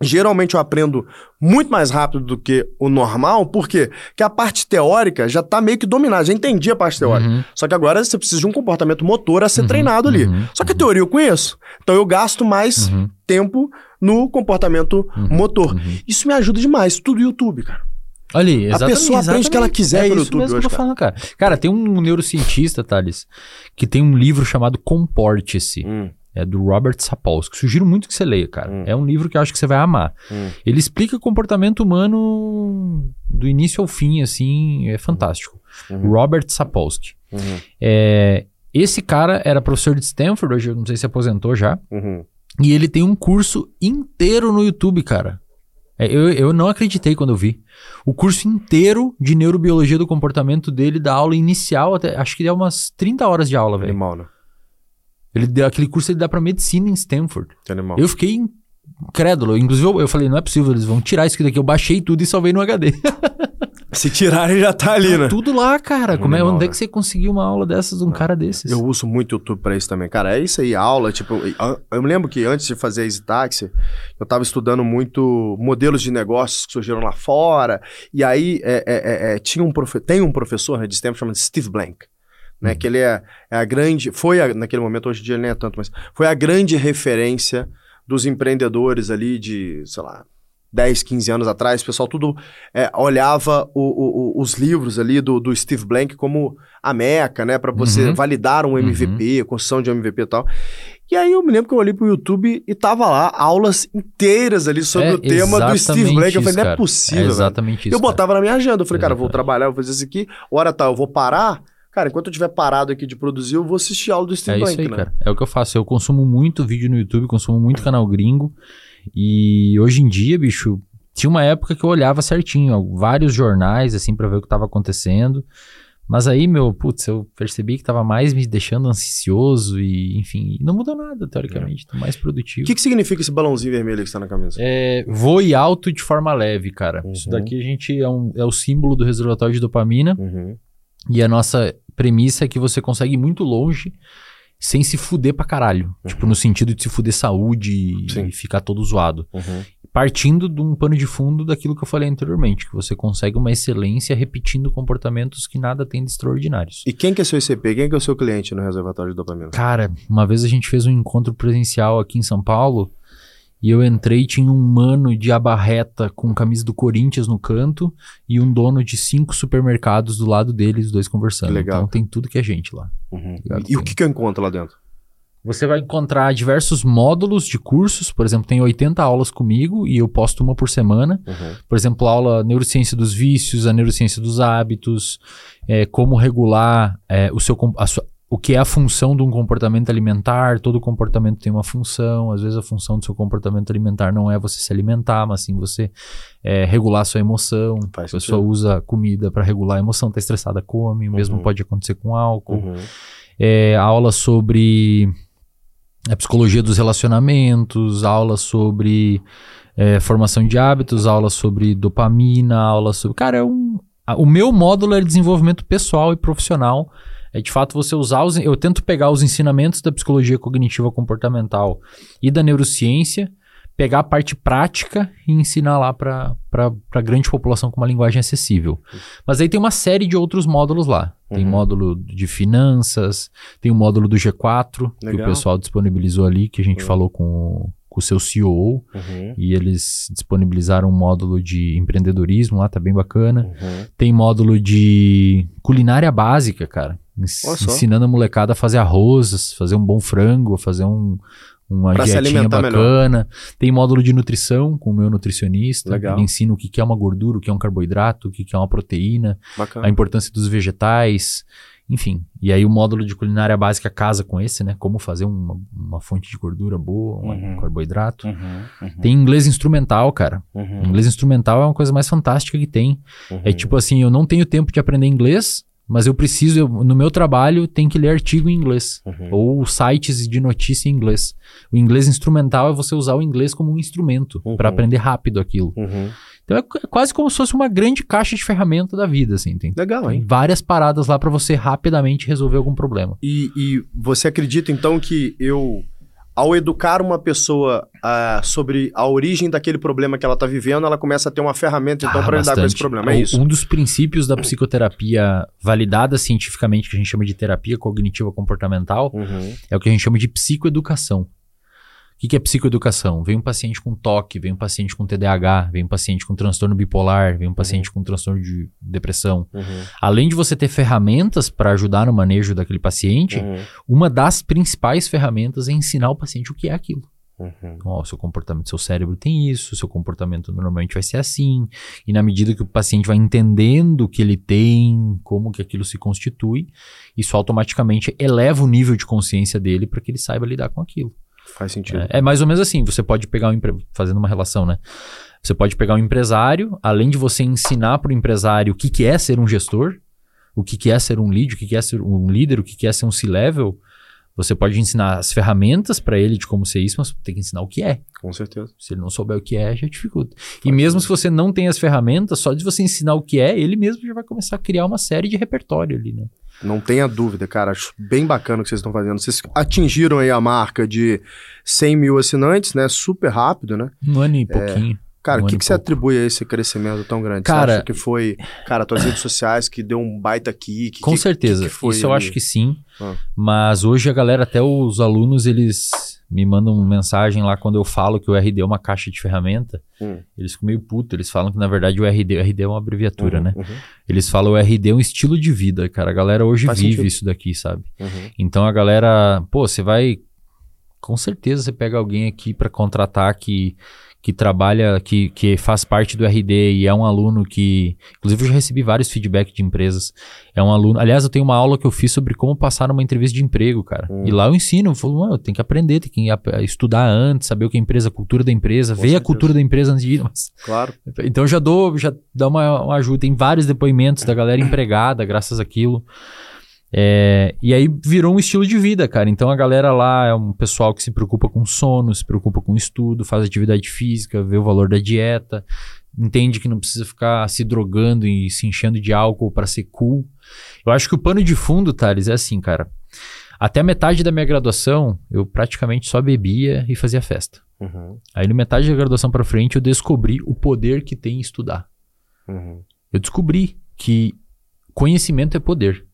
Geralmente eu aprendo muito mais rápido do que o normal, por quê? Porque a parte teórica já tá meio que dominada, já entendi a parte teórica. Uhum. Só que agora você precisa de um comportamento motor a ser Uhum, treinado ali. uhum, Só que a teoria eu conheço. Então eu gasto mais Uhum. tempo no comportamento Uhum, motor. uhum. Isso me ajuda demais. Tudo YouTube, cara. Olha aí, exatamente, pessoa aprende o que ela exatamente. quiser é pelo isso YouTube mesmo hoje, que eu tô cara. falando, cara. Cara, tem um neurocientista, Thales, que tem um livro chamado Comporte-se. É do Robert Sapolsky. Sugiro muito que você leia, cara. Hum. É um livro que eu acho que você vai amar. Hum. Ele explica o comportamento humano do início ao fim, assim, é fantástico. Uhum. Robert Sapolsky. Uhum. É, esse cara era professor de Stanford, hoje eu não sei se aposentou já. Uhum. E ele tem um curso inteiro no YouTube, cara. É, eu, eu não acreditei quando eu vi. O curso inteiro de neurobiologia do comportamento dele, da aula inicial até. Acho que deu umas 30 horas de aula, velho. Animal, né? Ele deu aquele curso ele dá pra medicina em Stanford. Animal. Eu fiquei incrédulo. Inclusive, eu, eu falei, não é possível, eles vão tirar isso aqui daqui. Eu baixei tudo e salvei no HD. [laughs] Se tirarem já tá ali, né? tudo lá, cara. Como é, onde é né? que você conseguiu uma aula dessas de um cara desses? Eu uso muito YouTube pra isso também. Cara, é isso aí, aula, tipo... Eu, eu me lembro que antes de fazer a Easy Taxi, eu tava estudando muito modelos de negócios que surgiram lá fora, e aí é, é, é, é, tinha um profe tem um professor né, de Stanford chamado Steve Blank, né, que ele é, é a grande... Foi, a- naquele momento, hoje em dia ele nem é tanto, mas foi a grande referência dos empreendedores ali de, sei lá... 10, 15 anos atrás, o pessoal tudo é, olhava o- o- os livros ali do, do Steve Blank como a meca, né? Pra você Uhum. validar um MVP, construção de um MVP e tal. E aí eu me lembro que eu olhei pro YouTube e tava lá aulas inteiras ali sobre É o tema do Steve Blank. Eu falei, isso, não é cara. possível, É velho. exatamente isso. Eu botava na minha agenda. Eu falei, cara, eu vou trabalhar, eu vou fazer isso aqui. Hora tá, eu vou parar. Cara, enquanto eu estiver parado aqui de produzir, eu vou assistir aula do É Steve isso Blank, aí, né? cara. É o que eu faço. Eu consumo muito vídeo no YouTube, consumo muito canal gringo. E hoje em dia, bicho, tinha uma época que eu olhava certinho, ó, vários jornais, assim, pra ver o que tava acontecendo. Mas aí, meu, putz, eu percebi que tava mais me deixando ansioso e, enfim, não mudou nada, teoricamente. Tô mais O produtivo. que, que significa esse balãozinho vermelho que está na camisa? É, voe alto de forma leve, cara. Isso Uhum. daqui a gente é, um, é o símbolo do reservatório de dopamina. Uhum. E a nossa premissa é que você consegue ir muito longe sem se fuder pra caralho. Tipo, no sentido de se fuder saúde e- Sim. e ficar todo zoado. Uhum. Partindo de um pano de fundo daquilo que eu falei anteriormente, que você consegue uma excelência repetindo comportamentos que nada tem de extraordinários. E quem que é seu ICP? Quem que é o seu cliente no reservatório de dopamina? Cara, uma vez a gente fez um encontro presencial aqui em São Paulo e eu entrei tinha um mano de abarreta com camisa do Corinthians no canto e um dono de cinco supermercados do lado deles, os dois conversando. Legal. Então tem tudo que é gente lá. Uhum. E o que, que eu encontro lá dentro? Você vai encontrar diversos módulos de cursos, por exemplo, tem 80 aulas comigo e eu posto uma por semana. Uhum. Por exemplo, aula neurociência dos vícios, a neurociência dos hábitos, é, como regular é, o seu a sua- o que é a função de um comportamento alimentar. Todo comportamento tem uma função. Às vezes a função do seu comportamento alimentar não é você se alimentar, mas sim você é, regular a sua emoção. Faz a pessoa sentido. usa comida para regular a emoção, tá estressada, come. O mesmo Uhum. pode acontecer com álcool Uhum. é, aula sobre a psicologia dos relacionamentos, aula sobre é, formação de hábitos, aulas sobre dopamina, aulas sobre. Cara, é um. O meu módulo é desenvolvimento pessoal e profissional. É de fato você usar os. Eu tento pegar os ensinamentos da psicologia cognitiva comportamental e da neurociência, pegar a parte prática e ensinar lá para a grande população com uma linguagem acessível. Mas aí tem uma série de outros módulos lá. Tem Uhum. módulo de finanças, tem o módulo do G4, que o Legal. pessoal disponibilizou ali, que a gente Uhum. falou com, o- com o seu CEO. Uhum. E eles disponibilizaram um módulo de empreendedorismo lá, tá bem bacana. Uhum. Tem módulo de culinária básica, cara. Ensinando a molecada a fazer arroz, fazer um bom frango, fazer um, uma Pra dietinha bacana. Tem módulo de nutrição com o meu nutricionista. Legal. Ele ensina o que é uma gordura, o que é um carboidrato, o que é uma proteína, Bacana. a importância dos vegetais. Enfim, e aí o módulo de culinária básica casa com esse, né? Como fazer uma, uma fonte de gordura boa, um Uhum. carboidrato. Uhum. Uhum. Tem inglês instrumental, cara. Uhum. Inglês instrumental é uma coisa mais fantástica que tem. É Uhum. tipo assim, eu não tenho tempo de aprender inglês, mas eu preciso, eu- no meu trabalho, tem que ler artigo em inglês. Uhum. Ou sites de notícia em inglês. O inglês instrumental é você usar o inglês como um instrumento Uhum. para aprender rápido aquilo. Uhum. Então é é quase como se fosse uma grande caixa de ferramenta da vida, assim. Tem, Legal, tem hein? várias paradas lá para você rapidamente resolver algum problema. E, e você acredita então que eu, ao educar uma pessoa ah, sobre a origem daquele problema que ela está vivendo, ela começa a ter uma ferramenta então Ah, para lidar com esse problema? É isso? Um dos princípios da psicoterapia validada cientificamente, que a gente chama de terapia cognitiva comportamental, Uhum. É o que a gente chama de psicoeducação. O que, é psicoeducação? Vem um paciente com toque, vem um paciente com TDAH, vem um paciente com transtorno bipolar, vem um paciente com transtorno de depressão. Uhum. Além de você ter ferramentas para ajudar no manejo daquele paciente, Uhum. uma das principais ferramentas é ensinar o paciente o que é aquilo. Uhum. Então, ó, seu comportamento, seu cérebro tem isso, seu comportamento normalmente vai ser assim. E na medida que o paciente vai entendendo o que ele tem, como que aquilo se constitui, isso automaticamente eleva o nível de consciência dele para que ele saiba lidar com aquilo. Faz sentido. É, é mais ou menos assim, você pode pegar um empre... fazendo uma relação, né? Você pode pegar um empresário, além de você ensinar para o empresário o que, que é ser um gestor, o que, que é ser um lead, o que, que é ser um líder, o que, que é ser um C-level, você pode ensinar as ferramentas para ele de como ser isso, mas tem que ensinar o que é. Com certeza. Se ele não souber o que é, já dificulta. E mesmo se você não tem as ferramentas, só de você ensinar o que é, ele mesmo já vai começar a criar uma série de repertório ali, né? Não tenha dúvida, cara. Acho bem bacana o que vocês estão fazendo. Vocês atingiram aí a marca de 100 mil assinantes, né? Super rápido, né? Um ano e pouquinho. Cara, Um o que, ano que e você atribui a esse crescimento tão grande? Cara- você acha que foi, cara, tuas redes sociais que deu um baita kick? Com que, certeza. que que foi Isso eu ali? acho que sim. Ah. Mas hoje a galera, até os alunos, eles me mandam mensagem lá quando eu falo que o RD é uma caixa de ferramenta. Hum. Eles ficam meio putos. Eles falam que na verdade o RD, o RD é uma abreviatura, Uhum, né? uhum, Eles falam o RD é um estilo de vida, cara. A galera hoje Faz vive sentido. isso daqui, sabe? uhum. Então a galera, pô, você vai. Com certeza você pega alguém aqui para contratar que, que trabalha, que, que faz parte do RD e é um aluno que. Inclusive, eu já recebi vários feedbacks de empresas. É um aluno. Aliás, eu tenho uma aula que eu fiz sobre como passar numa entrevista de emprego, cara. Hum. E lá eu ensino, eu falo, mano, tem que aprender, tem que estudar antes, saber o que é a empresa, a cultura da empresa, Com ver a cultura da empresa antes de ir. [laughs] Mas Claro. então já dou, já dá uma, uma ajuda. Tem vários depoimentos da galera empregada, graças àquilo. É, e aí virou um estilo de vida, cara. Então a galera lá é um pessoal que se preocupa com sono, se preocupa com estudo, faz atividade física, vê o valor da dieta, entende que não precisa ficar se drogando e se enchendo de álcool para ser cool. Eu acho que o pano de fundo, Thales, é assim, cara. Até a metade da minha graduação, eu praticamente só bebia e fazia festa. Uhum, Aí, no metade da graduação pra frente, eu descobri o poder que tem em estudar. uhum. Eu descobri que conhecimento é poder.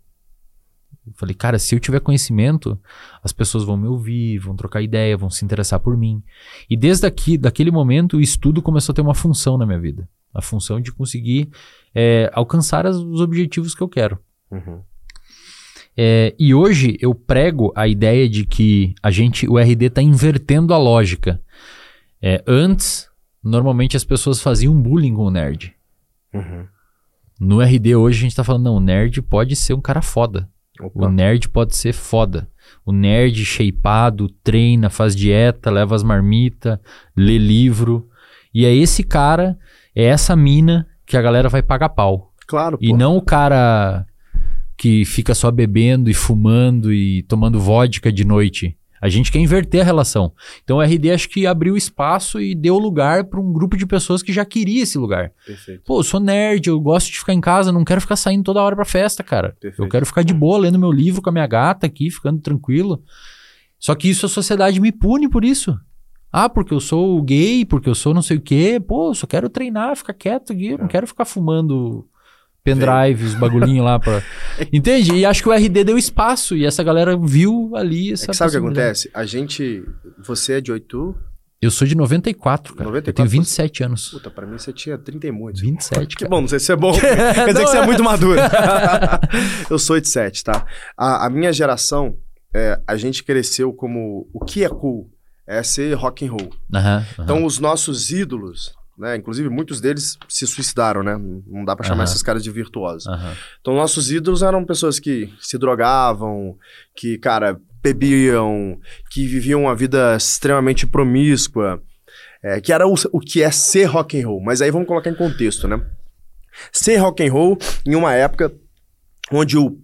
Falei, cara, se eu tiver conhecimento, as pessoas vão me ouvir, vão trocar ideia, vão se interessar por mim. E desde aqui, daquele momento, o estudo começou a ter uma função na minha vida. A função de conseguir é, alcançar as- os objetivos que eu quero. Uhum. É, e hoje eu prego a ideia de que a gente, o RD está invertendo a lógica. É, antes, normalmente as pessoas faziam bullying com o nerd. Uhum. No RD hoje a gente tá falando, não, o nerd pode ser um cara foda. O Opa. nerd pode ser foda. O nerd shapeado, treina, faz dieta, leva as marmitas, lê livro. E é esse cara, é essa mina que a galera vai pagar pau. Claro, E pô. não o cara que fica só bebendo e fumando e tomando vodka de noite. A gente quer inverter a relação. Então o RD acho que abriu espaço e deu lugar para um grupo de pessoas que já queria esse lugar. Perfeito. Pô, eu sou nerd, eu gosto de ficar em casa, não quero ficar saindo toda hora pra festa, cara. Perfeito. Eu quero ficar de boa lendo meu livro com a minha gata aqui, ficando tranquilo. Só que isso a sociedade me pune por isso. Ah, porque eu sou gay, porque eu sou não sei o quê. Pô, eu só quero treinar, ficar quieto aqui. Não É. quero ficar fumando pendrive, os bagulhinhos lá pra. [laughs] Entende? E acho que o RD deu espaço e essa galera viu ali É essa que sabe o que acontece? A gente. Você é de 8. Eu sou de 94, cara. 94, eu tenho 27 anos. Puta, pra mim você tinha 30 e muitos. 27, Que cara. bom, não sei se é bom. [laughs] Quer dizer que você é é. muito maduro. [laughs] eu sou 87, tá? A, a minha geração, é, a gente cresceu como. O que é cool? É ser rock and roll. Aham, aham. Então, os nossos ídolos, né? Inclusive, muitos deles se suicidaram, né? Não dá pra chamar Aham. esses caras de virtuosos. Aham. Então, nossos ídolos eram pessoas que se drogavam, que, cara, bebiam, que viviam uma vida extremamente promíscua, é, que era o, o que é ser rock and roll. Mas aí vamos colocar em contexto, né? Ser rock and roll em uma época onde o,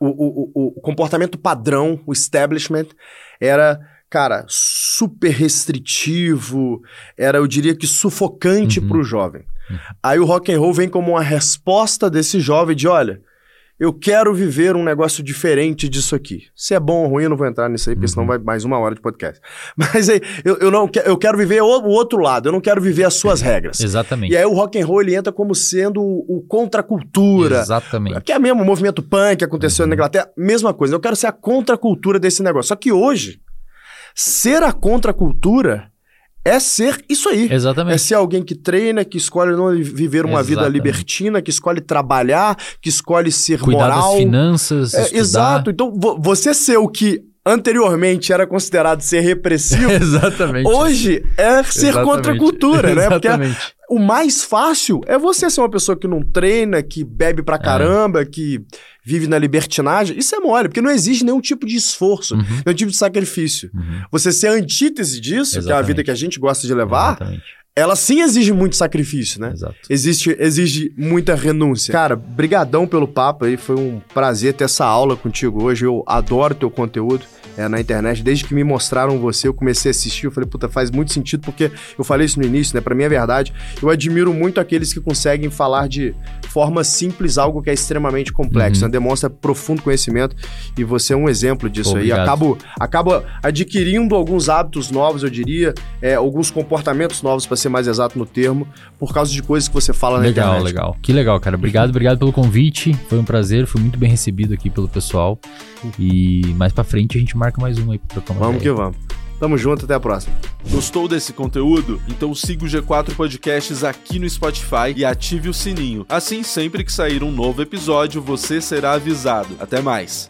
o, o- o comportamento padrão, o establishment, era, cara, super restritivo, era, eu diria que sufocante Uhum. pro jovem. Aí o rock and roll vem como uma resposta desse jovem de, olha, eu quero viver um negócio diferente disso aqui. Se é bom ou ruim, eu não vou entrar nisso aí, porque senão vai mais uma hora de podcast. [laughs] Mas aí, eu, eu não eu quero viver o, o outro lado, eu não quero viver as suas regras. Exatamente. E aí o rock and roll ele entra como sendo o, o contracultura. Exatamente. Que é mesmo o movimento punk que aconteceu na Inglaterra, mesma coisa. Eu quero ser a contracultura desse negócio. Só que hoje, ser a contracultura é ser isso aí. É Exatamente. ser alguém que treina, que escolhe não viver uma vida Exatamente. libertina, que escolhe trabalhar, que escolhe ser Cuidar moral. das finanças, É, exato. Então, vo- você ser o que anteriormente era considerado ser repressivo, [laughs] Exatamente. hoje é ser Exatamente. contra a cultura, né? Porque o mais fácil é você ser uma pessoa que não treina, que bebe É. pra caramba, que vive na libertinagem. Isso é mole, porque não exige nenhum tipo de esforço, Uhum. nenhum tipo de sacrifício. Uhum. Você ser a antítese disso, que é a Exatamente. vida que a gente gosta de levar, Exatamente. Ela sim exige muito sacrifício, né? Exato. Existe, exige muita renúncia. Cara, brigadão pelo papo aí, foi um prazer ter essa aula contigo hoje. Eu adoro teu conteúdo é, na internet. Desde que me mostraram você, eu comecei a assistir, eu falei, puta, faz muito sentido, porque eu falei isso no início, né? Pra mim é verdade. Eu admiro muito aqueles que conseguem falar de forma simples algo que é extremamente complexo, Uhum. né? Demonstra profundo conhecimento e você é um exemplo disso Pô, aí. obrigado. Acabo, acabo adquirindo alguns hábitos novos, eu diria, é, alguns comportamentos novos, pra ser mais exato no termo, por causa de coisas que você fala na Legal, internet. legal. Que legal, cara. Obrigado, obrigado pelo convite. Foi um prazer, fui muito bem recebido aqui pelo pessoal. E mais pra frente a gente marca mais um aí pra trocar uma Vamos que ideia. vamos. Tamo junto, até a próxima. Gostou desse conteúdo? Então siga o G4 Podcasts aqui no Spotify e ative o sininho. Assim, sempre que sair um novo episódio, você será avisado. Até mais.